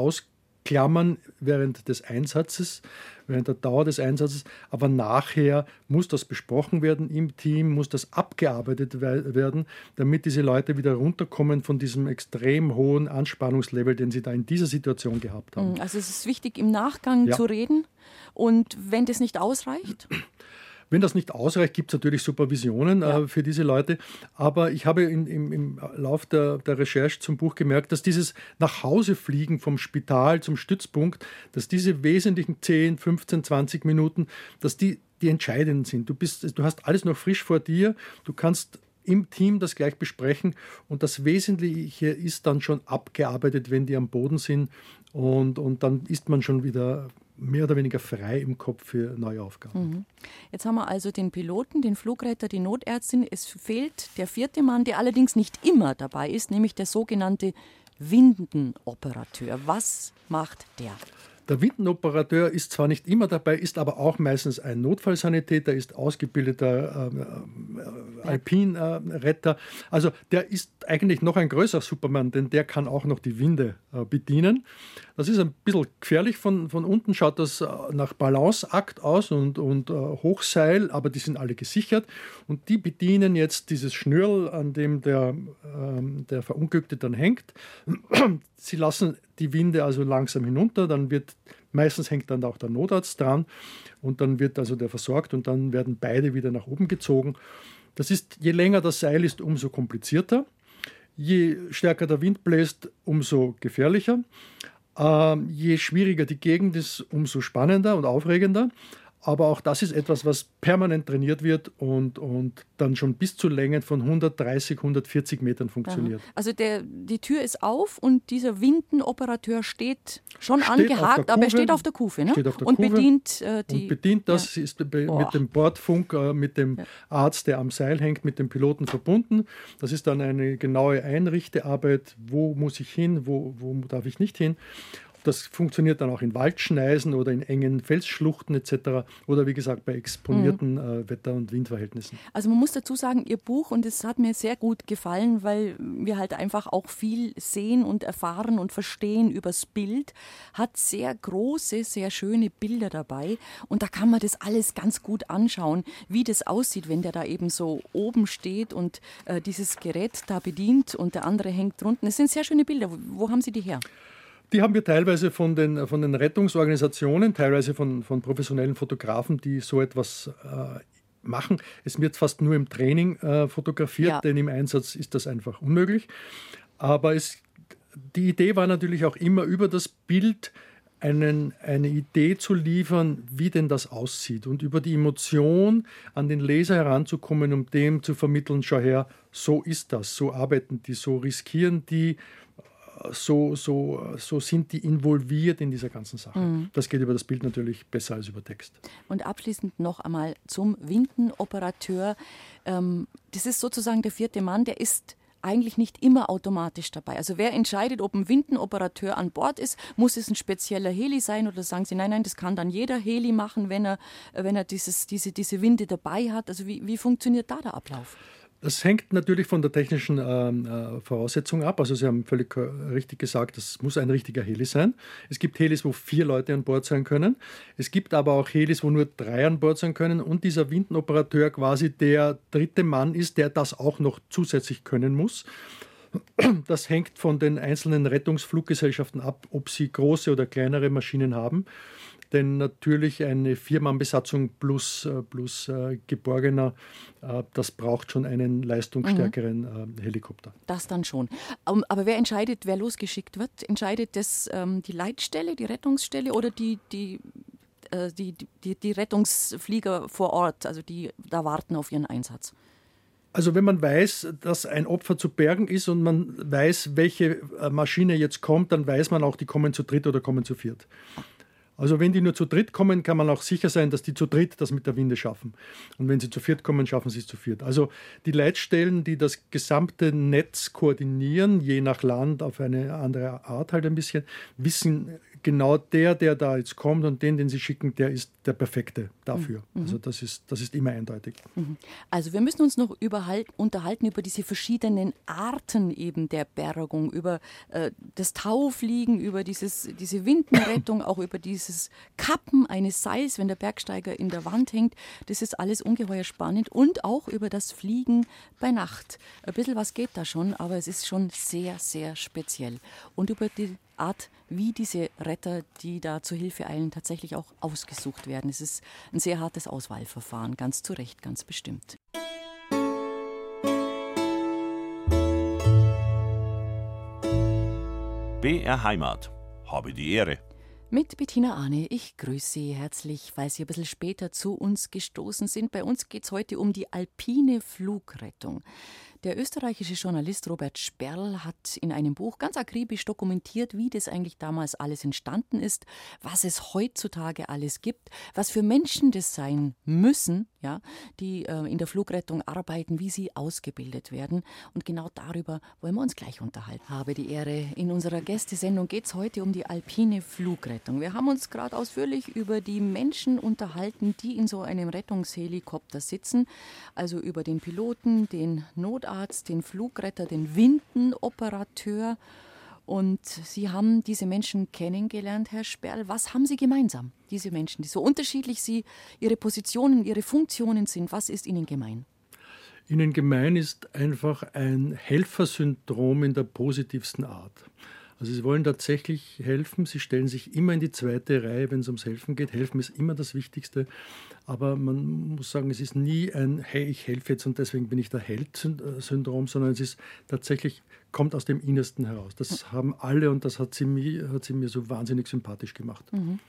S3: ausklammern während des Einsatzes, während der Dauer des Einsatzes, aber nachher muss das besprochen werden im Team, muss das abgearbeitet werden, damit diese Leute wieder runterkommen von diesem extrem hohen Anspannungslevel, den sie da in dieser Situation gehabt haben.
S2: Also es ist wichtig, im Nachgang ja. zu reden und wenn das nicht ausreicht?
S3: Wenn das nicht ausreicht, gibt es natürlich Supervisionen ja. äh, für diese Leute. Aber ich habe in, im, im Lauf der, der Recherche zum Buch gemerkt, dass dieses Nachhausefliegen vom Spital zum Stützpunkt, dass diese wesentlichen 10, 15, 20 Minuten, dass die die entscheidenden sind. Du, bist, du hast alles noch frisch vor dir. Du kannst im Team das gleich besprechen und das Wesentliche ist dann schon abgearbeitet, wenn die am Boden sind und, und dann ist man schon wieder mehr oder weniger frei im Kopf für neue Aufgaben. Mhm.
S2: Jetzt haben wir also den Piloten, den Flugretter, die Notärztin. Es fehlt der vierte Mann, der allerdings nicht immer dabei ist, nämlich der sogenannte Windenoperateur. Was macht der?
S3: Der Windenoperateur ist zwar nicht immer dabei, ist aber auch meistens ein Notfallsanitäter, ist ausgebildeter äh, äh, Alpinretter. also der ist eigentlich noch ein größerer Superman, denn der kann auch noch die Winde äh, bedienen. Das ist ein bisschen gefährlich. Von, von unten schaut das äh, nach Balanceakt aus und, und äh, Hochseil, aber die sind alle gesichert. Und die bedienen jetzt dieses Schnürl, an dem der, ähm, der Verunglückte dann hängt. Sie lassen die Winde also langsam hinunter, dann wird meistens hängt dann auch der Notarzt dran und dann wird also der versorgt und dann werden beide wieder nach oben gezogen. Das ist, je länger das Seil ist, umso komplizierter. Je stärker der Wind bläst, umso gefährlicher. Ähm, je schwieriger die Gegend ist, umso spannender und aufregender. Aber auch das ist etwas, was permanent trainiert wird und, und dann schon bis zu Längen von 130, 140 Metern funktioniert.
S2: Aha. Also der, die Tür ist auf und dieser Windenoperateur steht schon steht angehakt, aber er steht auf der Kufe, ne?
S3: Der
S2: und
S3: Kufe
S2: bedient äh, die.
S3: Und bedient das, ja. ist mit dem Bordfunk, äh, mit dem ja. Arzt, der am Seil hängt, mit dem Piloten verbunden. Das ist dann eine genaue Einrichtearbeit. Wo muss ich hin, wo, wo darf ich nicht hin? Das funktioniert dann auch in Waldschneisen oder in engen Felsschluchten etc. oder wie gesagt bei exponierten mhm. äh, Wetter- und Windverhältnissen.
S2: Also man muss dazu sagen, Ihr Buch, und es hat mir sehr gut gefallen, weil wir halt einfach auch viel sehen und erfahren und verstehen übers Bild, hat sehr große, sehr schöne Bilder dabei. Und da kann man das alles ganz gut anschauen, wie das aussieht, wenn der da eben so oben steht und äh, dieses Gerät da bedient und der andere hängt drunten. Es sind sehr schöne Bilder. Wo, wo haben Sie die her?
S3: Die haben wir teilweise von den, von den Rettungsorganisationen, teilweise von, von professionellen Fotografen, die so etwas äh, machen. Es wird fast nur im Training äh, fotografiert, ja. denn im Einsatz ist das einfach unmöglich. Aber es, die Idee war natürlich auch immer über das Bild einen, eine Idee zu liefern, wie denn das aussieht und über die Emotion an den Leser heranzukommen, um dem zu vermitteln, schau her, so ist das, so arbeiten die, so riskieren die, so, so, so sind die involviert in dieser ganzen Sache. Mhm. Das geht über das Bild natürlich besser als über Text.
S2: Und abschließend noch einmal zum Windenoperateur. Ähm, das ist sozusagen der vierte Mann, der ist eigentlich nicht immer automatisch dabei. Also wer entscheidet, ob ein Windenoperateur an Bord ist, muss es ein spezieller Heli sein oder sagen Sie, nein, nein, das kann dann jeder Heli machen, wenn er, wenn er dieses, diese, diese Winde dabei hat. Also wie, wie funktioniert da der Ablauf?
S3: Das hängt natürlich von der technischen ähm, äh, Voraussetzung ab. Also Sie haben völlig richtig gesagt, das muss ein richtiger Heli sein. Es gibt Helis, wo vier Leute an Bord sein können. Es gibt aber auch Helis, wo nur drei an Bord sein können. Und dieser Windenoperateur quasi der dritte Mann ist, der das auch noch zusätzlich können muss. Das hängt von den einzelnen Rettungsfluggesellschaften ab, ob sie große oder kleinere Maschinen haben denn natürlich eine Viermannbesatzung plus, äh, plus äh, Geborgener, äh, das braucht schon einen leistungsstärkeren mhm. äh, Helikopter.
S2: Das dann schon. Um, ähm, aber wer entscheidet, wer losgeschickt wird? Entscheidet das ähm, die Leitstelle, die Rettungsstelle oder die, die die, die, die Rettungsflieger vor Ort, also die da warten auf ihren Einsatz?
S3: Also wenn man weiß, dass ein Opfer zu bergen ist und man weiß, welche Maschine jetzt kommt, dann weiß man auch, die kommen zu dritt oder kommen zu viert. Also wenn die nur zu dritt kommen, kann man auch sicher sein, dass die zu dritt das mit der Winde schaffen. Und wenn sie zu viert kommen, schaffen sie es zu viert. Also die Leitstellen, die das gesamte Netz koordinieren, je nach Land auf eine andere Art halt ein bisschen, wissen genau der, der da jetzt kommt und den, den sie schicken, der ist der perfekte dafür. Mhm. Also das ist, das ist immer eindeutig.
S2: Mhm. Also wir müssen uns noch unterhalten über diese verschiedenen Arten eben der Bergung, über äh, das Taufliegen, über dieses, diese Windenrettung, auch über dieses Kappen eines Seils, wenn der Bergsteiger in der Wand hängt. Das ist alles ungeheuer spannend und auch über das Fliegen bei Nacht. Ein bisschen was geht da schon, aber es ist schon sehr, sehr speziell. Und über die Art, wie diese Retter, die da zur Hilfe eilen, tatsächlich auch ausgesucht werden. Es ist ein sehr hartes Auswahlverfahren, ganz zu Recht, ganz bestimmt.
S1: BR Heimat. Habe die Ehre.
S2: Mit Bettina Ahne, ich grüße Sie herzlich, weil Sie ein bisschen später zu uns gestoßen sind. Bei uns geht es heute um die alpine Flugrettung. Der österreichische Journalist Robert Sperl hat in einem Buch ganz akribisch dokumentiert, wie das eigentlich damals alles entstanden ist, was es heutzutage alles gibt, was für Menschen das sein müssen, ja, die äh, in der Flugrettung arbeiten, wie sie ausgebildet werden. Und genau darüber wollen wir uns gleich unterhalten. Habe die Ehre. In unserer Gästesendung geht es heute um die alpine Flugrettung. Wir haben uns gerade ausführlich über die Menschen unterhalten, die in so einem Rettungshelikopter sitzen, also über den Piloten, den Notarzt, Notarzt, den Flugretter, den Windenoperateur. Und Sie haben diese Menschen kennengelernt, Herr Sperl. Was haben Sie gemeinsam, diese Menschen, die so unterschiedlich Sie, Ihre Positionen, Ihre Funktionen sind? Was ist Ihnen gemein?
S3: Ihnen gemein ist einfach ein Helfersyndrom in der positivsten Art. Also sie wollen tatsächlich helfen, sie stellen sich immer in die zweite Reihe, wenn es ums Helfen geht. Helfen ist immer das Wichtigste, aber man muss sagen, es ist nie ein Hey, ich helfe jetzt und deswegen bin ich der Held-Syndrom, sondern es ist tatsächlich, kommt aus dem Innersten heraus. Das haben alle und das hat sie mir, hat sie mir so wahnsinnig sympathisch gemacht. Mhm.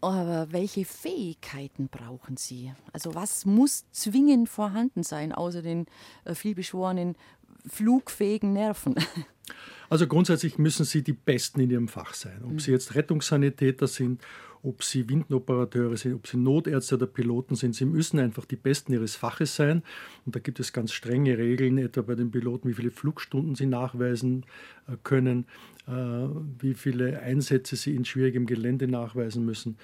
S2: Aber welche Fähigkeiten brauchen Sie? Also was muss zwingend vorhanden sein, außer den äh, vielbeschworenen flugfähigen Nerven?
S3: Also grundsätzlich müssen sie die Besten in ihrem Fach sein. Ob mhm. sie jetzt Rettungssanitäter sind, ob sie Windenoperateure sind, ob sie Notärzte oder Piloten sind, sie müssen einfach die Besten ihres Faches sein. Und da gibt es ganz strenge Regeln, etwa bei den Piloten, wie viele Flugstunden sie nachweisen äh, können, äh, wie viele Einsätze sie in schwierigem Gelände nachweisen müssen.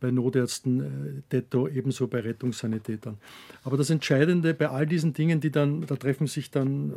S3: Bei Notärzten äh, detto, ebenso bei Rettungssanitätern. Aber das Entscheidende bei all diesen Dingen, die dann, da treffen sich dann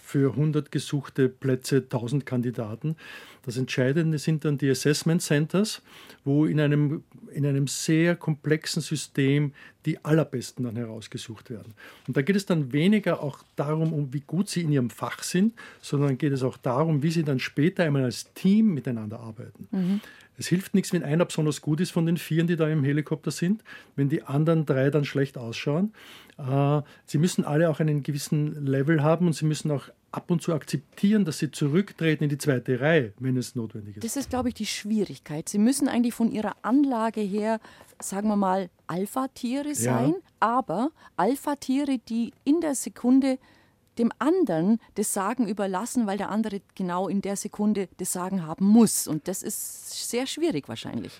S3: für 100 gesuchte Plätze 1000 Kandidaten. Das Entscheidende sind dann die Assessment Centers, wo in einem, in einem sehr komplexen System die allerbesten dann herausgesucht werden. Und da geht es dann weniger auch darum, um wie gut sie in ihrem Fach sind, sondern geht es auch darum, wie sie dann später einmal als Team miteinander arbeiten. Mhm. Es hilft nichts, wenn einer besonders gut ist von den Vieren, die da im Helikopter sind, wenn die anderen drei dann schlecht ausschauen. Äh, sie müssen alle auch einen gewissen Level haben und sie müssen auch ab und zu akzeptieren, dass sie zurücktreten in die zweite Reihe, wenn es notwendig ist.
S2: Das ist, glaube ich, die Schwierigkeit. Sie müssen eigentlich von ihrer Anlage her, sagen wir mal, Alpha-Tiere sein, ja. aber Alpha-Tiere, die in der Sekunde dem anderen das Sagen überlassen, weil der andere genau in der Sekunde das Sagen haben muss. Und das ist sehr schwierig wahrscheinlich.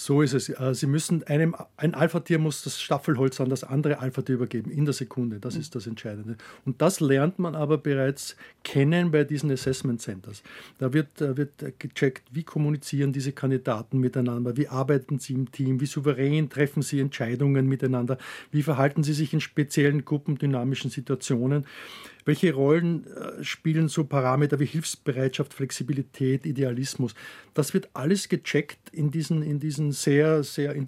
S3: So ist es. Äh, sie müssen einem, ein Alpha-Tier muss das Staffelholz an das andere Alpha-Tier übergeben, in der Sekunde. Das ist das Entscheidende. Und das lernt man aber bereits kennen bei diesen Assessment Centers. Da wird, wird gecheckt, wie kommunizieren diese Kandidaten miteinander, wie arbeiten sie im Team, wie souverän treffen sie Entscheidungen miteinander, wie verhalten sie sich in speziellen gruppendynamischen Situationen. Welche Rollen äh, spielen so Parameter wie Hilfsbereitschaft, Flexibilität, Idealismus? Das wird alles gecheckt in diesen, in diesen sehr, sehr, in,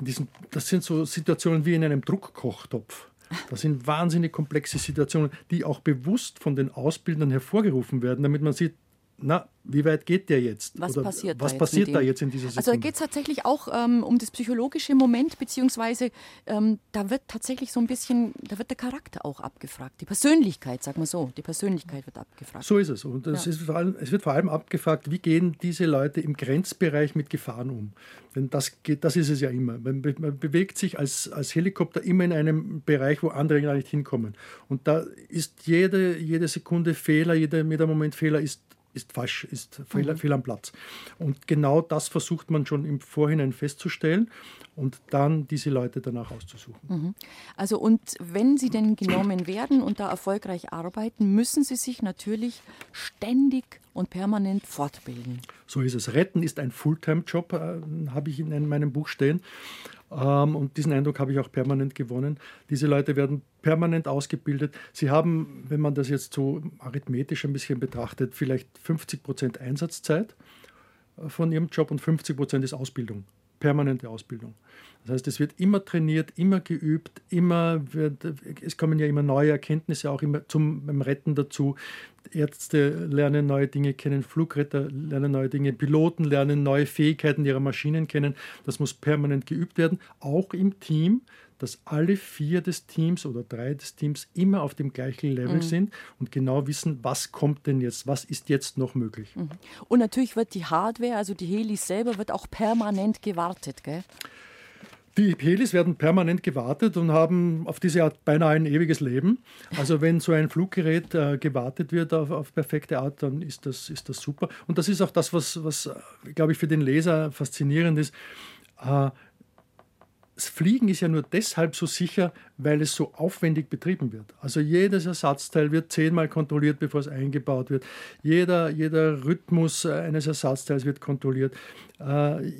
S3: diesen, das sind so Situationen wie in einem Druckkochtopf. Das sind wahnsinnig komplexe Situationen, die auch bewusst von den Ausbildern hervorgerufen werden, damit man sieht, na, wie weit geht der jetzt?
S2: Was
S3: Oder
S2: passiert,
S3: was
S2: da,
S3: passiert
S2: jetzt
S3: da jetzt in dieser Sekunde?
S2: Also da geht es tatsächlich auch ähm, um das psychologische Moment, beziehungsweise ähm, da wird tatsächlich so ein bisschen, da wird der Charakter auch abgefragt. Die Persönlichkeit, sag mal so, die Persönlichkeit wird abgefragt.
S3: So ist es. Und es, ja. ist allem, es wird vor allem abgefragt, wie gehen diese Leute im Grenzbereich mit Gefahren um? Denn das, geht, das ist es ja immer. Man, man bewegt sich als, als Helikopter immer in einem Bereich, wo andere gar nicht hinkommen. Und da ist jede, jede Sekunde Fehler, jeder, jeder Moment Fehler ist ist falsch, ist fehl, mhm. fehl am Platz. Und genau das versucht man schon im Vorhinein festzustellen und dann diese Leute danach auszusuchen.
S2: Mhm. Also und wenn sie denn genommen werden und da erfolgreich arbeiten, müssen sie sich natürlich ständig und permanent fortbilden.
S3: So ist es. Retten ist ein Fulltime-Job, äh, habe ich in meinem Buch stehen. Ähm, und diesen Eindruck habe ich auch permanent gewonnen. Diese Leute werden permanent ausgebildet. Sie haben, wenn man das jetzt so arithmetisch ein bisschen betrachtet, vielleicht 50 Prozent Einsatzzeit äh, von ihrem Job und 50 Prozent ist Ausbildung, permanente Ausbildung. Das heißt, es wird immer trainiert, immer geübt, immer wird, es kommen ja immer neue Erkenntnisse auch immer zum beim Retten dazu. Ärzte lernen neue Dinge kennen, Flugretter lernen neue Dinge, Piloten lernen neue Fähigkeiten ihrer Maschinen kennen. Das muss permanent geübt werden, auch im Team, dass alle vier des Teams oder drei des Teams immer auf dem gleichen Level mhm. sind und genau wissen, was kommt denn jetzt, was ist jetzt noch möglich. Mhm.
S2: Und natürlich wird die Hardware, also die Helis selber, wird auch permanent gewartet, gell?
S3: Die Helis werden permanent gewartet und haben auf diese Art beinahe ein ewiges Leben. Also wenn so ein Fluggerät äh, gewartet wird auf, auf, perfekte Art, dann ist das, ist das super. Und das ist auch das, was, was äh, glaube ich, für den Leser faszinierend ist. Äh, das Fliegen ist ja nur deshalb so sicher, weil es so aufwendig betrieben wird. Also jedes Ersatzteil wird zehnmal kontrolliert, bevor es eingebaut wird. Jeder, jeder Rhythmus eines Ersatzteils wird kontrolliert. Äh,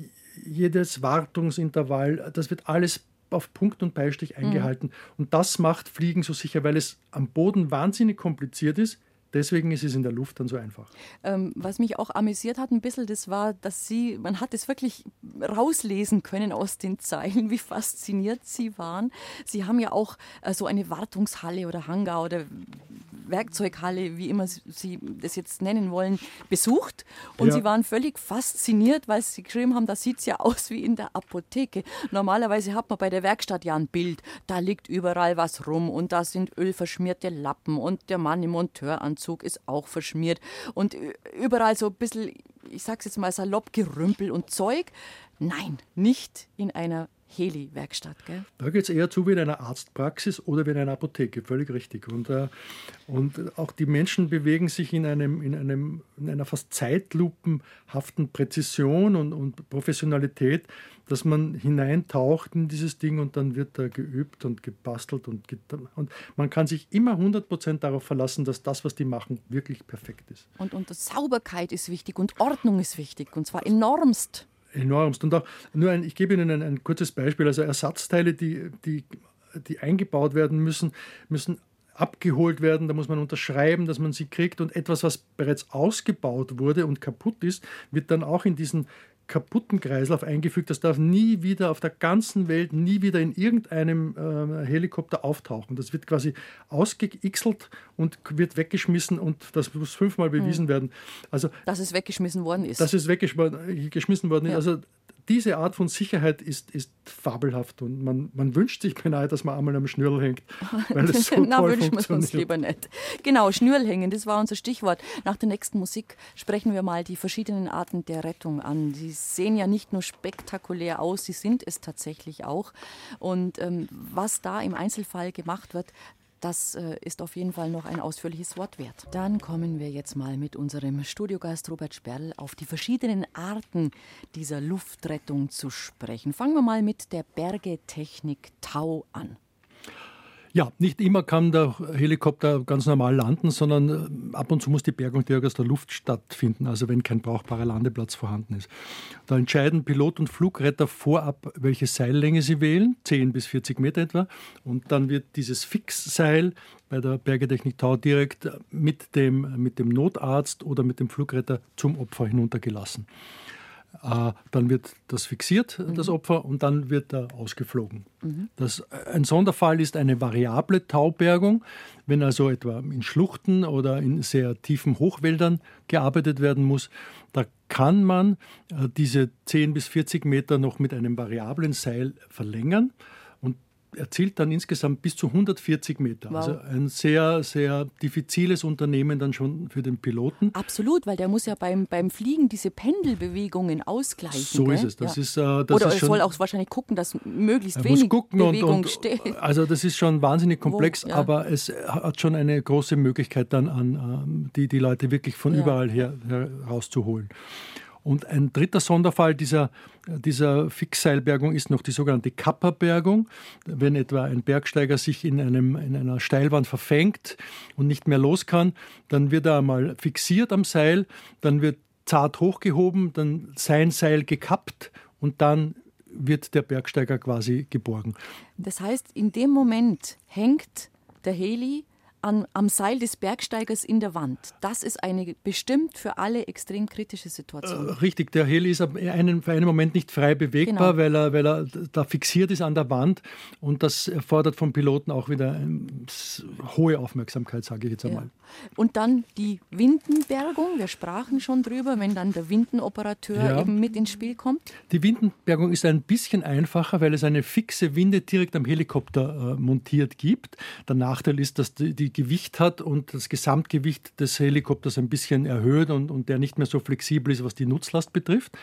S3: jedes Wartungsintervall, das wird alles auf Punkt und Beistich mhm. eingehalten. Mhm. Und das macht Fliegen so sicher, weil es am Boden wahnsinnig kompliziert ist Deswegen ist es in der Luft dann so einfach.
S2: Ähm, was mich auch amüsiert hat ein bisschen, das war, dass Sie, man hat es wirklich rauslesen können aus den Zeilen, wie fasziniert Sie waren. Sie haben ja auch äh, so eine Wartungshalle oder Hangar oder Werkzeughalle, wie immer Sie das jetzt nennen wollen, besucht. Und ja. Sie waren völlig fasziniert, weil Sie geschrieben haben, da sieht es ja aus wie in der Apotheke. Normalerweise hat man bei der Werkstatt ja ein Bild. Da liegt überall was rum und da sind ölverschmierte Lappen und der Mann im Monteuranzug ist auch verschmiert. Und überall so ein bisschen, ich sag's jetzt mal salopp, Gerümpel und Zeug. Nein, nicht in einer Heli-Werkstatt, gell?
S3: Da geht es eher zu wie in einer Arztpraxis oder wie in einer Apotheke, völlig richtig. Und, äh, und auch die Menschen bewegen sich in, einem, in, einem, in einer fast zeitlupenhaften Präzision und, und Professionalität, dass man hineintaucht in dieses Ding und dann wird da geübt und gebastelt und, und man kann sich immer 100% darauf verlassen, dass das, was die machen, wirklich perfekt ist.
S2: Und, und Sauberkeit ist wichtig und Ordnung ist wichtig und zwar enormst
S3: enormst. Und auch nur ein, ich gebe Ihnen ein, ein kurzes Beispiel. Also Ersatzteile, die, die, die eingebaut werden müssen, müssen abgeholt werden, da muss man unterschreiben, dass man sie kriegt und etwas, was bereits ausgebaut wurde und kaputt ist, wird dann auch in diesen kaputten Kreislauf eingefügt. Das darf nie wieder auf der ganzen Welt, nie wieder in irgendeinem äh, Helikopter auftauchen. Das wird quasi ausgeixelt und wird weggeschmissen und das muss fünfmal bewiesen mhm. werden.
S2: Also, dass es weggeschmissen worden ist.
S3: Dass es weggeschmissen worden ist. Ja. Also diese Art von Sicherheit ist, ist fabelhaft und man, man wünscht sich beinahe, dass man einmal am Schnürl hängt, weil es so Na, toll wünschen wir uns
S2: lieber nicht. Genau, Schnürl hängen, das war unser Stichwort. Nach der nächsten Musik sprechen wir mal die verschiedenen Arten der Rettung an. Sie sehen ja nicht nur spektakulär aus, sie sind es tatsächlich auch. Und ähm, was da im Einzelfall gemacht wird, das äh, ist auf jeden Fall noch ein ausführliches Wort wert. Dann kommen wir jetzt mal mit unserem Studiogast Robert Sperl auf die verschiedenen Arten dieser Luftrettung zu sprechen. Fangen wir mal mit der Bergetechnik Tau an.
S3: Ja, nicht immer kann der Helikopter ganz normal landen, sondern äh, ab und zu muss die Bergung direkt aus der Luft stattfinden, also wenn kein brauchbarer Landeplatz vorhanden ist. Da entscheiden Pilot und Flugretter vorab, welche Seillänge sie wählen, 10 bis 40 Meter etwa, und dann wird dieses Fixseil bei der Bergetechnik Tau direkt mit dem, mit dem Notarzt oder mit dem Flugretter zum Opfer hinuntergelassen. Äh, dann wird das fixiert, mhm. das Opfer, und dann wird er ausgeflogen. Mhm. Das, ein Sonderfall ist eine variable Taubergung. Wenn also etwa in Schluchten oder in sehr tiefen Hochwäldern gearbeitet werden muss, da kann man äh, diese 10 bis 40 Meter noch mit einem variablen Seil verlängern erzielt dann insgesamt bis zu 140 Meter. Wow. Also ein sehr, sehr diffiziles Unternehmen dann schon für den Piloten.
S2: Absolut, weil der muss ja beim, beim Fliegen diese Pendelbewegungen ausgleichen.
S3: So
S2: gell?
S3: ist es. Das
S2: ja.
S3: ist, äh, das
S2: Oder
S3: ist
S2: er soll auch wahrscheinlich gucken, dass möglichst wenig Bewegung und, und, steht.
S3: Also das ist schon wahnsinnig komplex, Wo, ja. aber es hat schon eine große Möglichkeit dann an, ähm, die, die Leute wirklich von ja. überall her herauszuholen. Und ein dritter Sonderfall dieser, dieser Fixseilbergung ist noch die sogenannte Kapperbergung. Wenn etwa ein Bergsteiger sich in, einem, in einer Steilwand verfängt und nicht mehr los kann, dann wird er einmal fixiert am Seil, dann wird zart hochgehoben, dann sein Seil gekappt und dann wird der Bergsteiger quasi geborgen.
S2: Das heißt, in dem Moment hängt der Heli an, am Seil des Bergsteigers in der Wand. Das ist eine bestimmt für alle extrem kritische Situation.
S3: Äh, richtig, der Heli ist einen, für einen Moment nicht frei bewegbar, genau. weil, er, weil er da fixiert ist an der Wand und das erfordert vom Piloten auch wieder eine hohe Aufmerksamkeit, sage ich jetzt einmal. Ja.
S2: Und dann die Windenbergung, wir sprachen schon drüber, wenn dann der Windenoperateur ja. eben mit ins Spiel kommt.
S3: Die Windenbergung ist ein bisschen einfacher, weil es eine fixe Winde direkt am Helikopter äh, montiert gibt. Der Nachteil ist, dass die, die Gewicht hat und das Gesamtgewicht des Helikopters ein bisschen erhöht und, und der nicht mehr so flexibel ist, was die Nutzlast betrifft.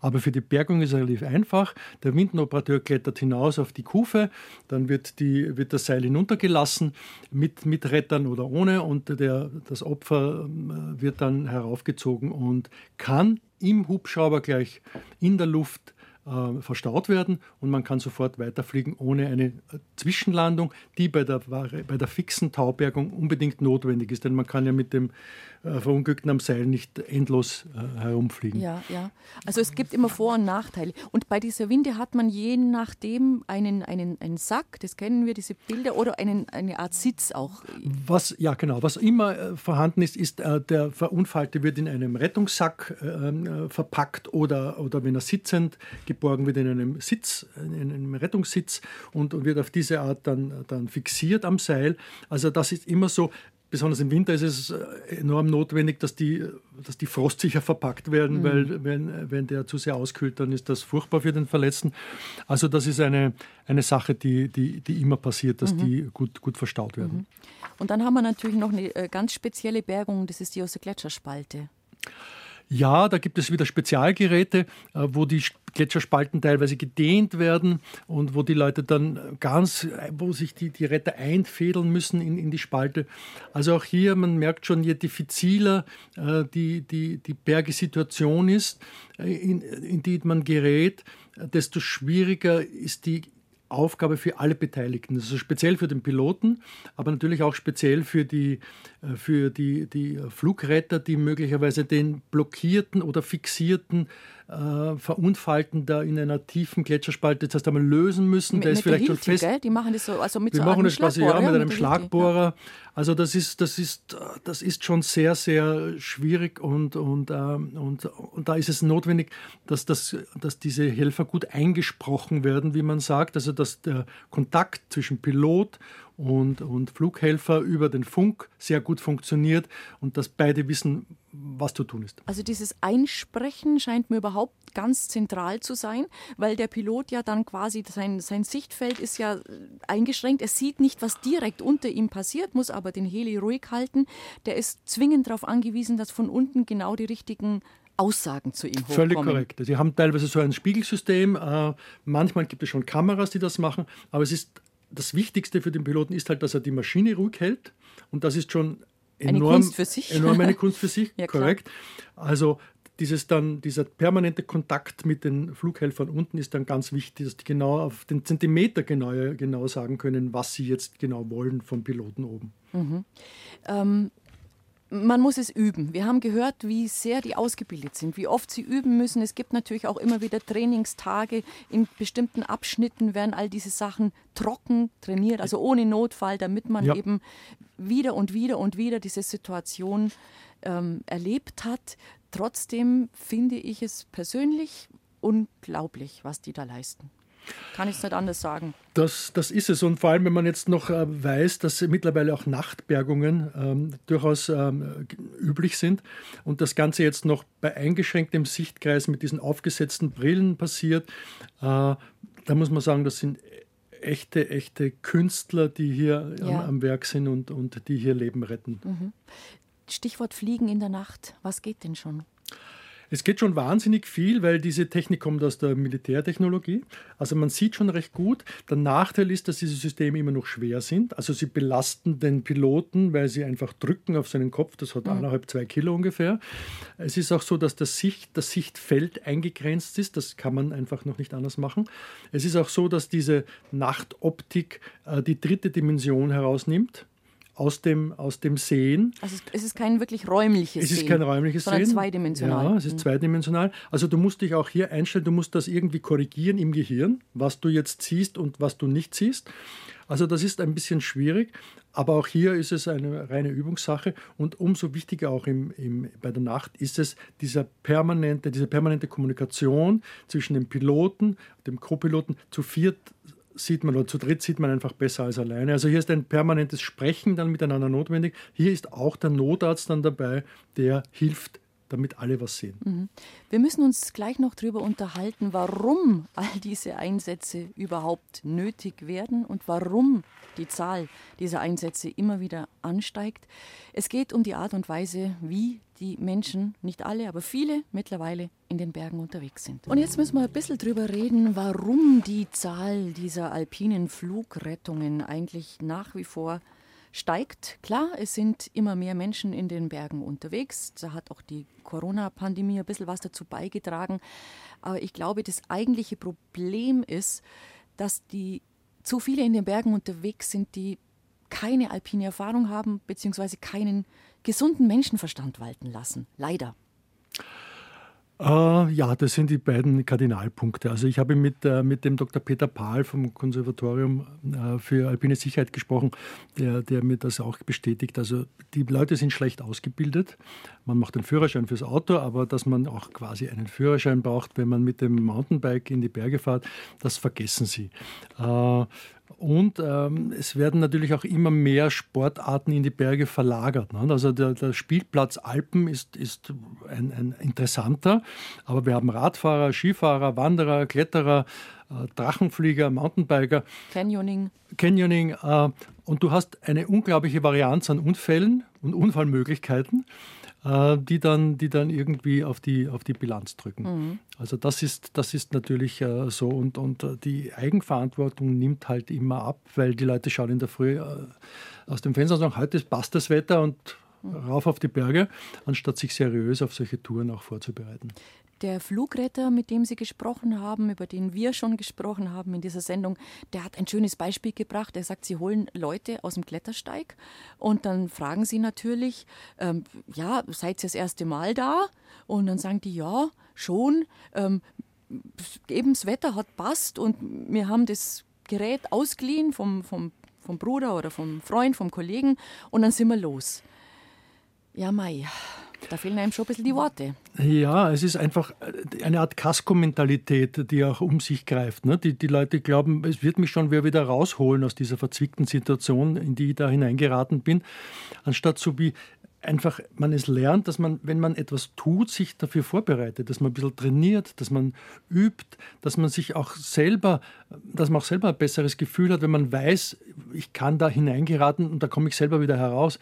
S3: Aber für die Bergung ist es relativ einfach. Der Windenoperateur klettert hinaus auf die Kufe, dann wird, die, wird das Seil hinuntergelassen mit, mit Rettern oder ohne und der, das Opfer äh, wird dann heraufgezogen und kann im Hubschrauber gleich in der Luft äh, verstaut werden und man kann sofort weiterfliegen ohne eine äh, Zwischenlandung, die bei der, bei der fixen Taubergung unbedingt notwendig ist. Denn man kann ja mit dem äh, Verunglückten am Seil nicht endlos äh, herumfliegen.
S2: Ja, ja. Also es gibt immer Vor- und Nachteile. Und bei dieser Winde hat man je nachdem einen, einen, einen Sack, das kennen wir, diese Bilder, oder einen, eine Art Sitz auch.
S3: Was, ja, genau. Was immer äh, vorhanden ist, ist, äh, der Verunfallte wird in einem Rettungssack ähm, verpackt oder, oder wenn er sitzend geborgen wird in einem Sitz, in einem Rettungssitz und, und wird auf diese Art dann, dann fixiert am Seil. Also das ist immer so, besonders im Winter ist es äh, enorm notwendig, dass die, dass die frostsicher verpackt werden, mhm. weil wenn, wenn der zu sehr auskühlt, dann ist das furchtbar für den Verletzten. Also das ist eine, eine Sache, die, die, die immer passiert, dass mhm. die gut, gut verstaut werden. Mhm.
S2: Und dann haben wir natürlich noch eine äh, ganz spezielle Bergung, das ist die aus der Gletscherspalte.
S3: Ja, da gibt es wieder Spezialgeräte, äh, wo die Gletscherspalten teilweise gedehnt werden und wo die Leute dann ganz, wo sich die, die Retter einfädeln müssen in, in die Spalte. Also auch hier, man merkt schon, je diffiziler äh, die, die, die Bergesituation ist, äh, in, in die man gerät, desto schwieriger ist die Aufgabe für alle Beteiligten. Also speziell für den Piloten, aber natürlich auch speziell für die, äh, für die, die Flugretter, die möglicherweise den blockierten oder fixierten äh, verunfalten da in einer tiefen Gletscherspalte das heißt einmal lösen müssen.
S2: Mit,
S3: der ist vielleicht
S2: Hilti,
S3: schon fest.
S2: Gell? Die machen das so, also mit
S3: Wir
S2: so
S3: machen
S2: einem
S3: das quasi ja, mit einem
S2: mit
S3: Schlagbohrer. Ja. Also das ist, das ist, das ist schon sehr, sehr schwierig und, und, äh, und, und da ist es notwendig, dass, das, dass diese Helfer gut eingesprochen werden, wie man sagt. Also dass der Kontakt zwischen Pilot und, und Flughelfer über den Funk sehr gut funktioniert und dass beide wissen, was zu tun ist.
S2: Also dieses Einsprechen scheint mir überhaupt ganz zentral zu sein, weil der Pilot ja dann quasi, sein, sein Sichtfeld ist ja eingeschränkt. Er sieht nicht, was direkt unter ihm passiert, muss aber den Heli ruhig halten. Der ist zwingend darauf angewiesen, dass von unten genau die richtigen Aussagen zu ihm hochkommen.
S3: Völlig korrekt. Sie haben teilweise so ein Spiegelsystem. Äh, manchmal gibt es schon Kameras, die das machen, aber es ist das Wichtigste für den Piloten ist halt, dass er die Maschine ruhig hält. Und das ist schon enorm,
S2: eine Kunst für sich.
S3: enorm eine Kunst für sich, ja, korrekt. Also dieses dann, dieser permanente Kontakt mit den Flughelfern unten ist dann ganz wichtig, dass die genau auf den Zentimeter genau, genau sagen können, was sie jetzt genau wollen vom Piloten oben.
S2: Mhm. Ähm, man muss es üben. Wir haben gehört, wie sehr die ausgebildet sind, wie oft sie üben müssen. Es gibt natürlich auch immer wieder Trainingstage. In bestimmten Abschnitten werden all diese Sachen trocken trainiert, also ohne Notfall, damit man ja. eben wieder und wieder und wieder diese Situation ähm, erlebt hat. Trotzdem finde ich es persönlich unglaublich, was die da leisten. Kann ich es nicht anders sagen.
S3: Das, das ist es. Und vor allem, wenn man jetzt noch äh, weiß, dass mittlerweile auch Nachtbergungen ähm, durchaus ähm, üblich sind und das Ganze jetzt noch bei eingeschränktem Sichtkreis mit diesen aufgesetzten Brillen passiert, äh, da muss man sagen, das sind echte, echte Künstler, die hier ja. am, am, Werk sind und, und die hier Leben retten. Mhm.
S2: Stichwort Fliegen in der Nacht. Was geht denn schon?
S3: Es geht schon wahnsinnig viel, weil diese Technik kommt aus der Militärtechnologie. Also man sieht schon recht gut. Der Nachteil ist, dass diese Systeme immer noch schwer sind. Also sie belasten den Piloten, weil sie einfach drücken auf seinen Kopf. Das hat mhm. eineinhalb, zwei Kilo ungefähr. Es ist auch so, dass das, Sicht, das Sichtfeld eingegrenzt ist. Das kann man einfach noch nicht anders machen. Es ist auch so, dass diese Nachtoptik äh, die dritte Dimension herausnimmt aus dem, aus dem Sehen.
S2: Also es ist kein wirklich räumliches
S3: Sehen. Es ist kein räumliches
S2: sondern
S3: Sehen.
S2: zweidimensional.
S3: Ja, es ist mhm. zweidimensional. Also du musst dich auch hier einstellen, du musst das irgendwie korrigieren im Gehirn, was du jetzt siehst und was du nicht siehst. Also das ist ein bisschen schwierig, aber auch hier ist es eine reine Übungssache und umso wichtiger auch im, im, bei der Nacht ist es dieser permanente, diese permanente Kommunikation zwischen dem Piloten, dem Co-Piloten zu viert sieht man oder zu dritt sieht man einfach besser als alleine. Also hier ist ein permanentes Sprechen dann miteinander notwendig. Hier ist auch der Notarzt dann dabei, der hilft damit alle was sehen.
S2: Mhm. Wir müssen uns gleich noch darüber unterhalten, warum all diese Einsätze überhaupt nötig werden und warum die Zahl dieser Einsätze immer wieder ansteigt. Es geht um die Art und Weise, wie die Menschen, nicht alle, aber viele mittlerweile in den Bergen unterwegs sind. Und jetzt müssen wir ein bisschen darüber reden, warum die Zahl dieser alpinen Flugrettungen eigentlich nach wie vor steigt. Klar, es sind immer mehr Menschen in den Bergen unterwegs. Da hat auch die Corona-Pandemie ein bisschen was dazu beigetragen. Aber ich glaube, das eigentliche Problem ist, dass die zu viele in den Bergen unterwegs sind, die keine alpine Erfahrung haben, beziehungsweise keinen gesunden Menschenverstand walten lassen. Leider.
S3: Äh, ja, das sind die beiden Kardinalpunkte. Also ich habe mit, äh, mit dem Dr. Peter Pahl vom Konservatorium äh, für alpine Sicherheit gesprochen, der, der mir das auch bestätigt. Also die Leute sind schlecht ausgebildet. Man macht einen Führerschein fürs Auto, aber dass man auch quasi einen Führerschein braucht, wenn man mit dem Mountainbike in die Berge fährt, das vergessen sie. Und ähm, es werden natürlich auch immer mehr Sportarten in die Berge verlagert. Ne? Also der, der, Spielplatz Alpen ist, ist ein, ein, interessanter, aber wir haben Radfahrer, Skifahrer, Wanderer, Kletterer, äh, Drachenflieger, Mountainbiker.
S2: Canyoning.
S3: Canyoning. Äh, und du hast eine unglaubliche Varianz an Unfällen und Unfallmöglichkeiten. Äh, die dann, die dann irgendwie auf die, auf die Bilanz drücken. Mhm. Also das ist, das ist natürlich äh, so und, und äh, die Eigenverantwortung nimmt halt immer ab, weil die Leute schauen in der Früh aus dem Fenster und sagen, heute passt das Wetter und mhm. rauf auf die Berge, anstatt sich seriös auf solche Touren auch vorzubereiten.
S2: Der Flugretter, mit dem Sie gesprochen haben, über den wir schon gesprochen haben in dieser Sendung, der hat ein schönes Beispiel gebracht. Er sagt, Sie holen Leute aus dem Klettersteig und dann fragen Sie natürlich, ähm, ja, seid ihr das erste Mal da? Und dann sagen die, ja, schon. Ähm, eben das Wetter hat passt und wir haben das Gerät ausgeliehen vom, vom, vom Bruder oder vom Freund, vom Kollegen und dann sind wir los. Ja, Mai. Da fehlen einem schon ein bisschen die Worte.
S3: Ja, es ist einfach eine Art Kasko-Mentalität, die auch um sich greift. Ne? Die, die Leute glauben, es wird mich schon wieder rausholen aus dieser verzwickten Situation, in die ich da hineingeraten bin, anstatt so wie einfach man es lernt, dass man, wenn man etwas tut, sich dafür vorbereitet, dass man ein bisschen trainiert, dass man übt, dass man sich auch selber, dass man auch selber ein besseres Gefühl hat, wenn man weiß, ich kann da hineingeraten und da komme ich selber wieder heraus.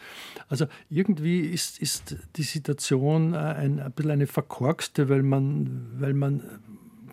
S3: Also irgendwie ist, ist die Situation ein, ein bisschen eine verkorkste, weil man, weil man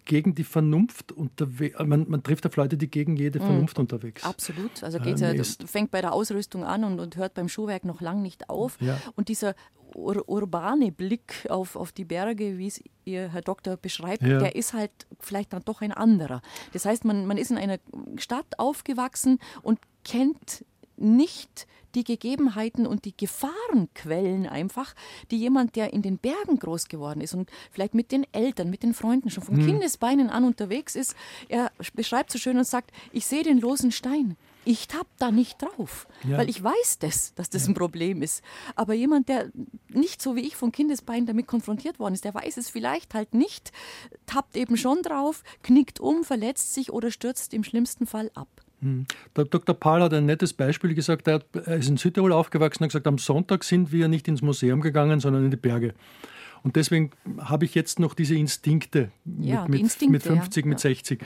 S3: gegen die Vernunft unterwegs, man, man trifft auf Leute, die gegen jede mhm. Vernunft mhm. unterwegs
S2: Absolut. Also geht's ja, fängt bei der Ausrüstung an und, und hört beim Schuhwerk noch lang nicht auf. Ja. Und dieser ur urbane Blick auf, auf die Berge, wie es ihr Herr Doktor beschreibt, ja. der ist halt vielleicht dann doch ein anderer. Das heißt, man, man ist in einer Stadt aufgewachsen und kennt nicht die Gegebenheiten und die Gefahrenquellen einfach, die jemand, der in den Bergen groß geworden ist und vielleicht mit den Eltern, mit den Freunden schon von mhm. Kindesbeinen an unterwegs ist, er beschreibt so schön und sagt, ich sehe den losen Stein. Ich tapp da nicht drauf, ja. weil ich weiß das, dass das ja. ein Problem ist. Aber jemand, der nicht so wie ich von Kindesbeinen damit konfrontiert worden ist, der weiß es vielleicht halt nicht, tappt eben schon drauf, knickt um, verletzt sich oder stürzt im schlimmsten Fall ab.
S3: Hm. Der Dr. Paul hat ein nettes Beispiel gesagt. Er, ist in Südtirol aufgewachsen und hat gesagt, am Sonntag sind wir nicht ins Museum gegangen, sondern in die Berge. Und deswegen habe ich jetzt noch diese Instinkte ja, mit, mit, Instinkte, mit 50, ja. mit 60.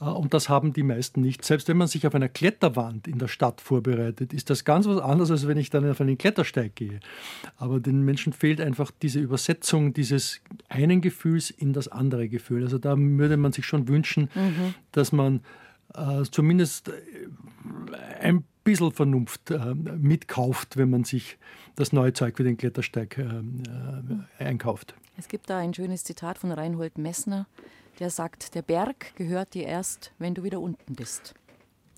S3: Äh, und das haben die meisten nicht. Selbst wenn man sich auf einer Kletterwand in der Stadt vorbereitet, ist das ganz was anderes, als wenn ich dann auf einen Klettersteig gehe. Aber den Menschen fehlt einfach diese Übersetzung dieses einen Gefühls in das andere Gefühl. Also da würde man sich schon wünschen, mhm. dass man äh, zumindest äh, ein bisschen Vernunft äh, mitkauft, wenn man sich das neue Zeug für den Klettersteig äh, äh, einkauft.
S2: Es gibt da ein schönes Zitat von Reinhold Messner, der sagt, der Berg gehört dir erst, wenn du wieder unten bist.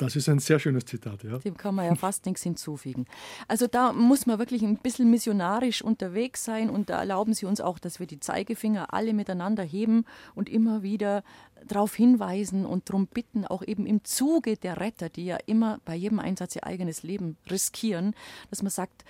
S3: Das ist ein sehr schönes Zitat, ja.
S2: Dem kann man ja fast nichts hinzufügen. Also da muss man wirklich ein bisschen missionarisch unterwegs sein und da erlauben Sie uns auch, dass wir die Zeigefinger alle miteinander heben und immer wieder darauf hinweisen und darum bitten, auch eben im Zuge der Retter, die ja immer bei jedem Einsatz ihr eigenes Leben riskieren, dass man sagt,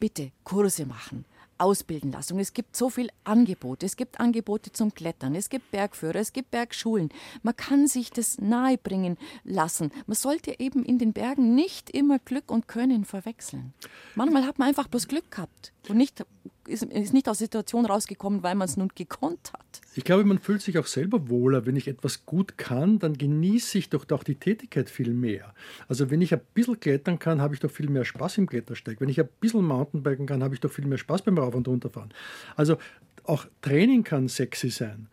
S2: bitte Kurse machen ausbilden lassen. es gibt so viel Angebote. Es gibt Angebote zum Klettern, es gibt Bergführer, es gibt Bergschulen. Man kann sich das nahebringen lassen. Man sollte eben in den Bergen nicht immer Glück und Können verwechseln. Manchmal hat man einfach bloß Glück gehabt und nicht ist, ist nicht aus der Situation rausgekommen, weil man es nun gekonnt hat.
S3: Ich glaube, man fühlt sich auch selber wohler. Wenn ich etwas gut kann, dann genieße ich doch, doch die Tätigkeit viel mehr. Also wenn ich ein bisschen klettern kann, habe ich doch viel mehr Spaß im Klettersteig. Wenn ich ein bisschen Mountainbiken kann, habe ich doch viel mehr Spaß beim Rauf- und Runterfahren. Also auch Training kann sexy sein.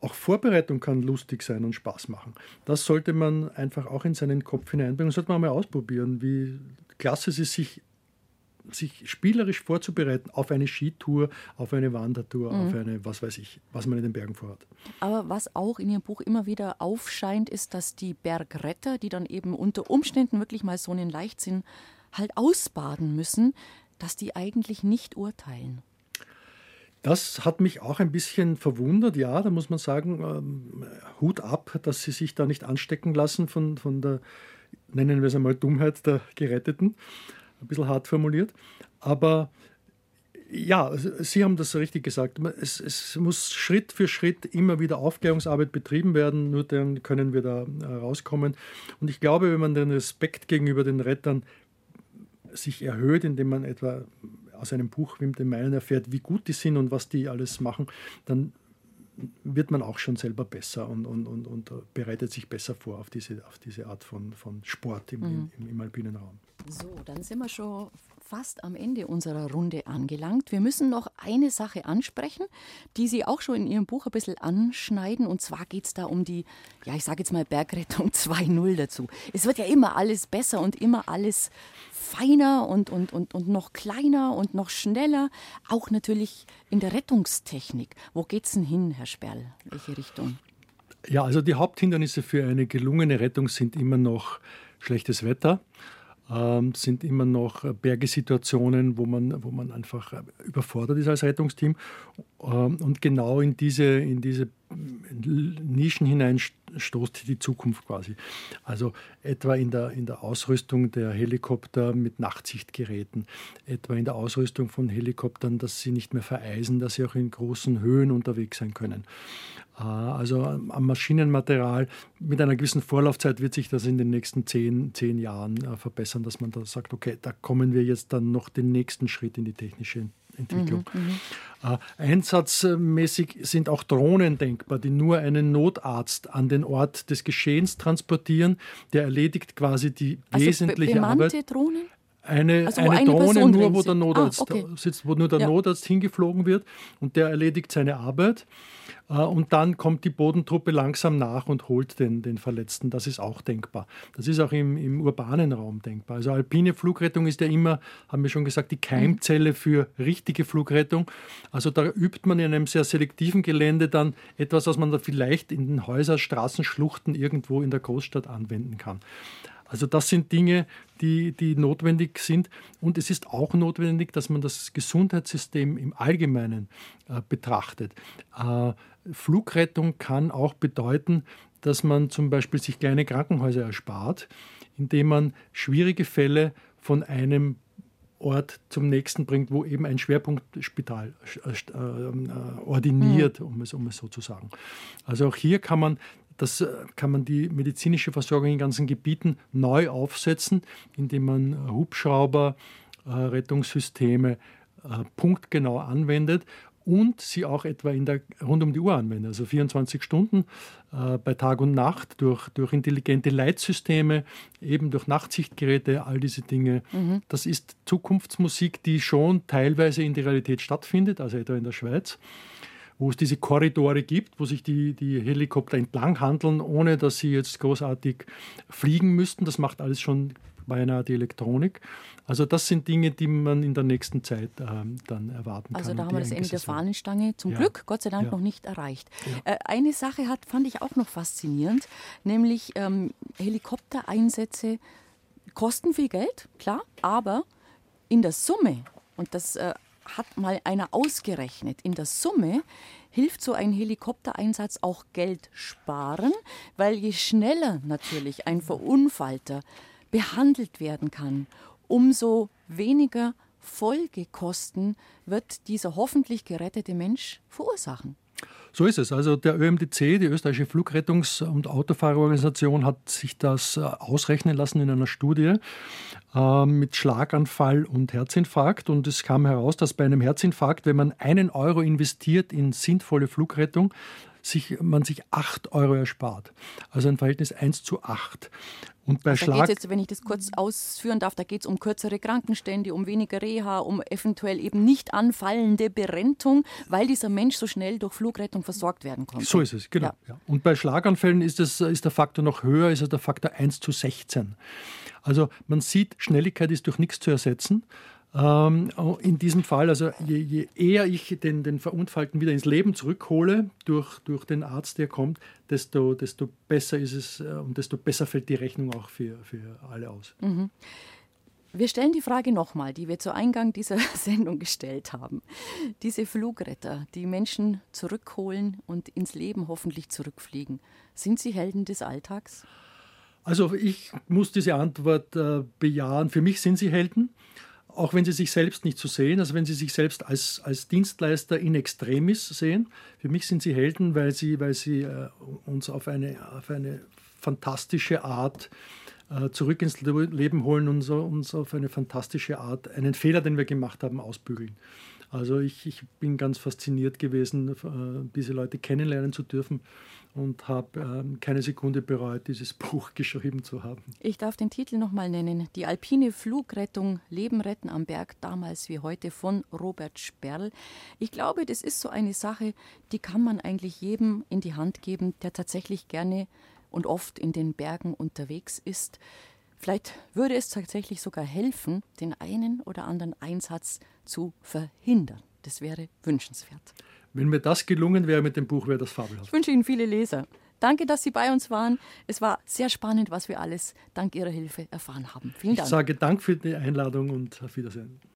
S3: Auch Vorbereitung kann lustig sein und Spaß machen. Das sollte man einfach auch in seinen Kopf hineinbringen. Sollte man mal ausprobieren, wie klasse es ist, sich sich spielerisch vorzubereiten auf eine Skitour, auf eine Wandertour, mhm. auf eine, was weiß ich, was man in den Bergen vorhat.
S2: Aber was auch in Ihrem Buch immer wieder aufscheint, ist, dass die Bergretter, die dann eben unter Umständen wirklich mal so einen Leichtsinn halt ausbaden müssen, dass die eigentlich nicht urteilen.
S3: Das hat mich auch ein bisschen verwundert. Ja, da muss man sagen, ähm, Hut ab, dass sie sich da nicht anstecken lassen von, von der, nennen wir es einmal, Dummheit der Geretteten ein bisschen hart formuliert. Aber ja, Sie haben das richtig gesagt. Es, es, muss Schritt für Schritt immer wieder Aufklärungsarbeit betrieben werden, nur dann können wir da äh, rauskommen. Und ich glaube, wenn man den Respekt gegenüber den Rettern sich erhöht, indem man etwa aus einem Buch wie dem meinen erfährt, wie gut die sind und was die alles machen, dann wird man auch schon selber besser und, und, und, und bereitet sich besser vor auf diese, auf diese Art von, von Sport im, mhm. im, im alpinen Raum.
S2: So, dann sind wir schon fast am Ende unserer Runde angelangt. Wir müssen noch eine Sache ansprechen, die Sie auch schon in Ihrem Buch ein bisschen anschneiden. Und zwar geht es da um die, ja, ich sage jetzt mal Bergrettung 2.0 dazu. Es wird ja immer alles besser und immer alles feiner und, und, und, und noch kleiner und noch schneller. Auch natürlich in der Rettungstechnik. Wo geht es denn hin, Herr Sperl? Welche Richtung?
S3: Ja, also die Haupthindernisse für eine gelungene Rettung sind immer noch schlechtes Wetter ähm, sind immer noch Bergesituationen, wo man, wo man einfach äh, überfordert ist als Rettungsteam. Ähm, und genau in diese, in diese Nischen hinein stoßt die Zukunft quasi. Also etwa in der, in der Ausrüstung der Helikopter mit Nachtsichtgeräten, etwa in der Ausrüstung von Helikoptern, dass sie nicht mehr vereisen, dass sie auch in großen Höhen unterwegs sein können. Äh, also am Maschinenmaterial mit einer gewissen Vorlaufzeit wird sich das in den nächsten zehn, zehn Jahren äh, verbessern, dass man da sagt, okay, da kommen wir jetzt dann noch den nächsten Schritt in die technische Entwicklung. Mhm, mhm. Äh, einsatzmäßig sind auch Drohnen denkbar, die nur einen Notarzt an den Ort des Geschehens transportieren. Der erledigt quasi die also wesentliche Arbeit. Drohnen? Eine, also eine, eine Drohne nur, wo der Notarzt ah, okay. sitzt, wo nur der ja. Notarzt hingeflogen wird und der erledigt seine Arbeit. Äh, und dann kommt die Bodentruppe langsam nach und holt den, den Verletzten. Das ist auch denkbar. Das ist auch im, im urbanen Raum denkbar. Also alpine Flugrettung ist ja immer, haben wir schon gesagt, die Keimzelle für richtige Flugrettung. Also da übt man in einem sehr selektiven Gelände dann etwas, was man da vielleicht in den Häusern, Straßen, Schluchten irgendwo in der Großstadt anwenden kann. Also das sind Dinge, die, die notwendig sind. Und es ist auch notwendig, dass man das Gesundheitssystem im Allgemeinen äh, betrachtet. Äh, Flugrettung kann auch bedeuten, dass man zum Beispiel sich kleine Krankenhäuser erspart, indem man schwierige Fälle von einem Ort zum nächsten bringt, wo eben ein Schwerpunktspital äh, äh, ordiniert, mhm. um, es, um es so zu sagen. Also auch hier kann man das äh, kann man die medizinische Versorgung in ganzen Gebieten neu aufsetzen, indem man äh, Hubschrauber, äh, Rettungssysteme punktgenau anwendet und sie auch etwa in der, rund um die Uhr anwendet, also 24 Stunden äh, bei Tag und Nacht durch, durch intelligente Leitsysteme, eben durch Nachtsichtgeräte, all diese Dinge. Mhm. Das ist Zukunftsmusik, die schon teilweise in der Realität stattfindet, also etwa in der Schweiz wo es diese Korridore gibt, wo sich die, die Helikopter entlang handeln, ohne dass sie jetzt großartig fliegen müssten. Das macht alles schon beinahe die Elektronik. Also das sind Dinge, die man in der nächsten Zeit ähm, dann erwarten
S2: also
S3: kann.
S2: Also da haben wir das Ende der Fahnenstange zum ja. Glück, Gott sei Dank, ja. noch nicht erreicht. Ja. Äh, eine Sache hat, fand ich auch noch faszinierend, nämlich ähm, Helikoptereinsätze kosten viel Geld, klar, aber in der Summe, und das äh, hat mal einer ausgerechnet. In der Summe hilft so ein Helikoptereinsatz auch Geld sparen, weil je schneller natürlich ein Verunfallter behandelt werden kann, umso weniger Folgekosten wird dieser hoffentlich gerettete Mensch verursachen.
S3: So ist es. Also der ÖMDC, die österreichische Flugrettungs- und Autofahrerorganisation, hat sich das äh, ausrechnen lassen in einer Studie. Äh, mit Schlaganfall und Herzinfarkt. Und es kam heraus, dass bei einem Herzinfarkt, wenn man einen Euro investiert in sinnvolle Flugrettung, sich, man sich 8 Euro erspart. Also ein Verhältnis 1 zu 8.
S2: Und bei also Schlag. Jetzt, wenn ich das kurz ausführen darf, da geht es um kürzere Krankenstände, um weniger Reha, um eventuell eben nicht anfallende Berentung, weil dieser Mensch so schnell durch Flugrettung versorgt werden konnte.
S3: So ist es, genau. Ja. Ja. Und bei Schlaganfällen ist, das, ist der Faktor noch höher, ist der Faktor 1 zu 16. Also man sieht, Schnelligkeit ist durch nichts zu ersetzen. Ähm, in diesem Fall, also je, je eher ich den, den, Verunfallten wieder ins Leben zurückhole durch, durch den Arzt, der kommt, desto, desto besser ist es äh, und desto besser fällt die Rechnung auch für, für alle aus. Mhm.
S2: Wir stellen die Frage nochmal, die wir zu Eingang dieser Sendung gestellt haben. Diese Flugretter, die Menschen zurückholen und ins Leben hoffentlich zurückfliegen, sind sie Helden des Alltags?
S3: Also ich muss diese Antwort äh, bejahen. Für mich sind sie Helden auch wenn sie sich selbst nicht so sehen, also wenn sie sich selbst als, als Dienstleister in extremis sehen. Für mich sind sie Helden, weil sie, weil sie äh, uns auf eine, auf eine fantastische Art äh, zurück ins Leben holen und so, uns auf eine fantastische Art einen Fehler, den wir gemacht haben, ausbügeln. Also ich, ich bin ganz fasziniert gewesen, äh, diese Leute kennenlernen zu dürfen und habe ähm, keine Sekunde bereut, dieses Buch geschrieben zu haben.
S2: Ich darf den Titel nochmal nennen. Die alpine Flugrettung Leben retten am Berg, damals wie heute von Robert Sperl. Ich glaube, das ist so eine Sache, die kann man eigentlich jedem in die Hand geben, der tatsächlich gerne und oft in den Bergen unterwegs ist. Vielleicht würde es tatsächlich sogar helfen, den einen oder anderen Einsatz zu verhindern. Das wäre wünschenswert.
S3: Wenn mir das gelungen wäre mit dem Buch, wäre das fabelhaft.
S2: Ich wünsche Ihnen viele Leser. Danke, dass Sie bei uns waren. Es war sehr spannend, was wir alles dank Ihrer Hilfe erfahren haben. Vielen Dank.
S3: Ich sage Dank für die Einladung und auf Wiedersehen.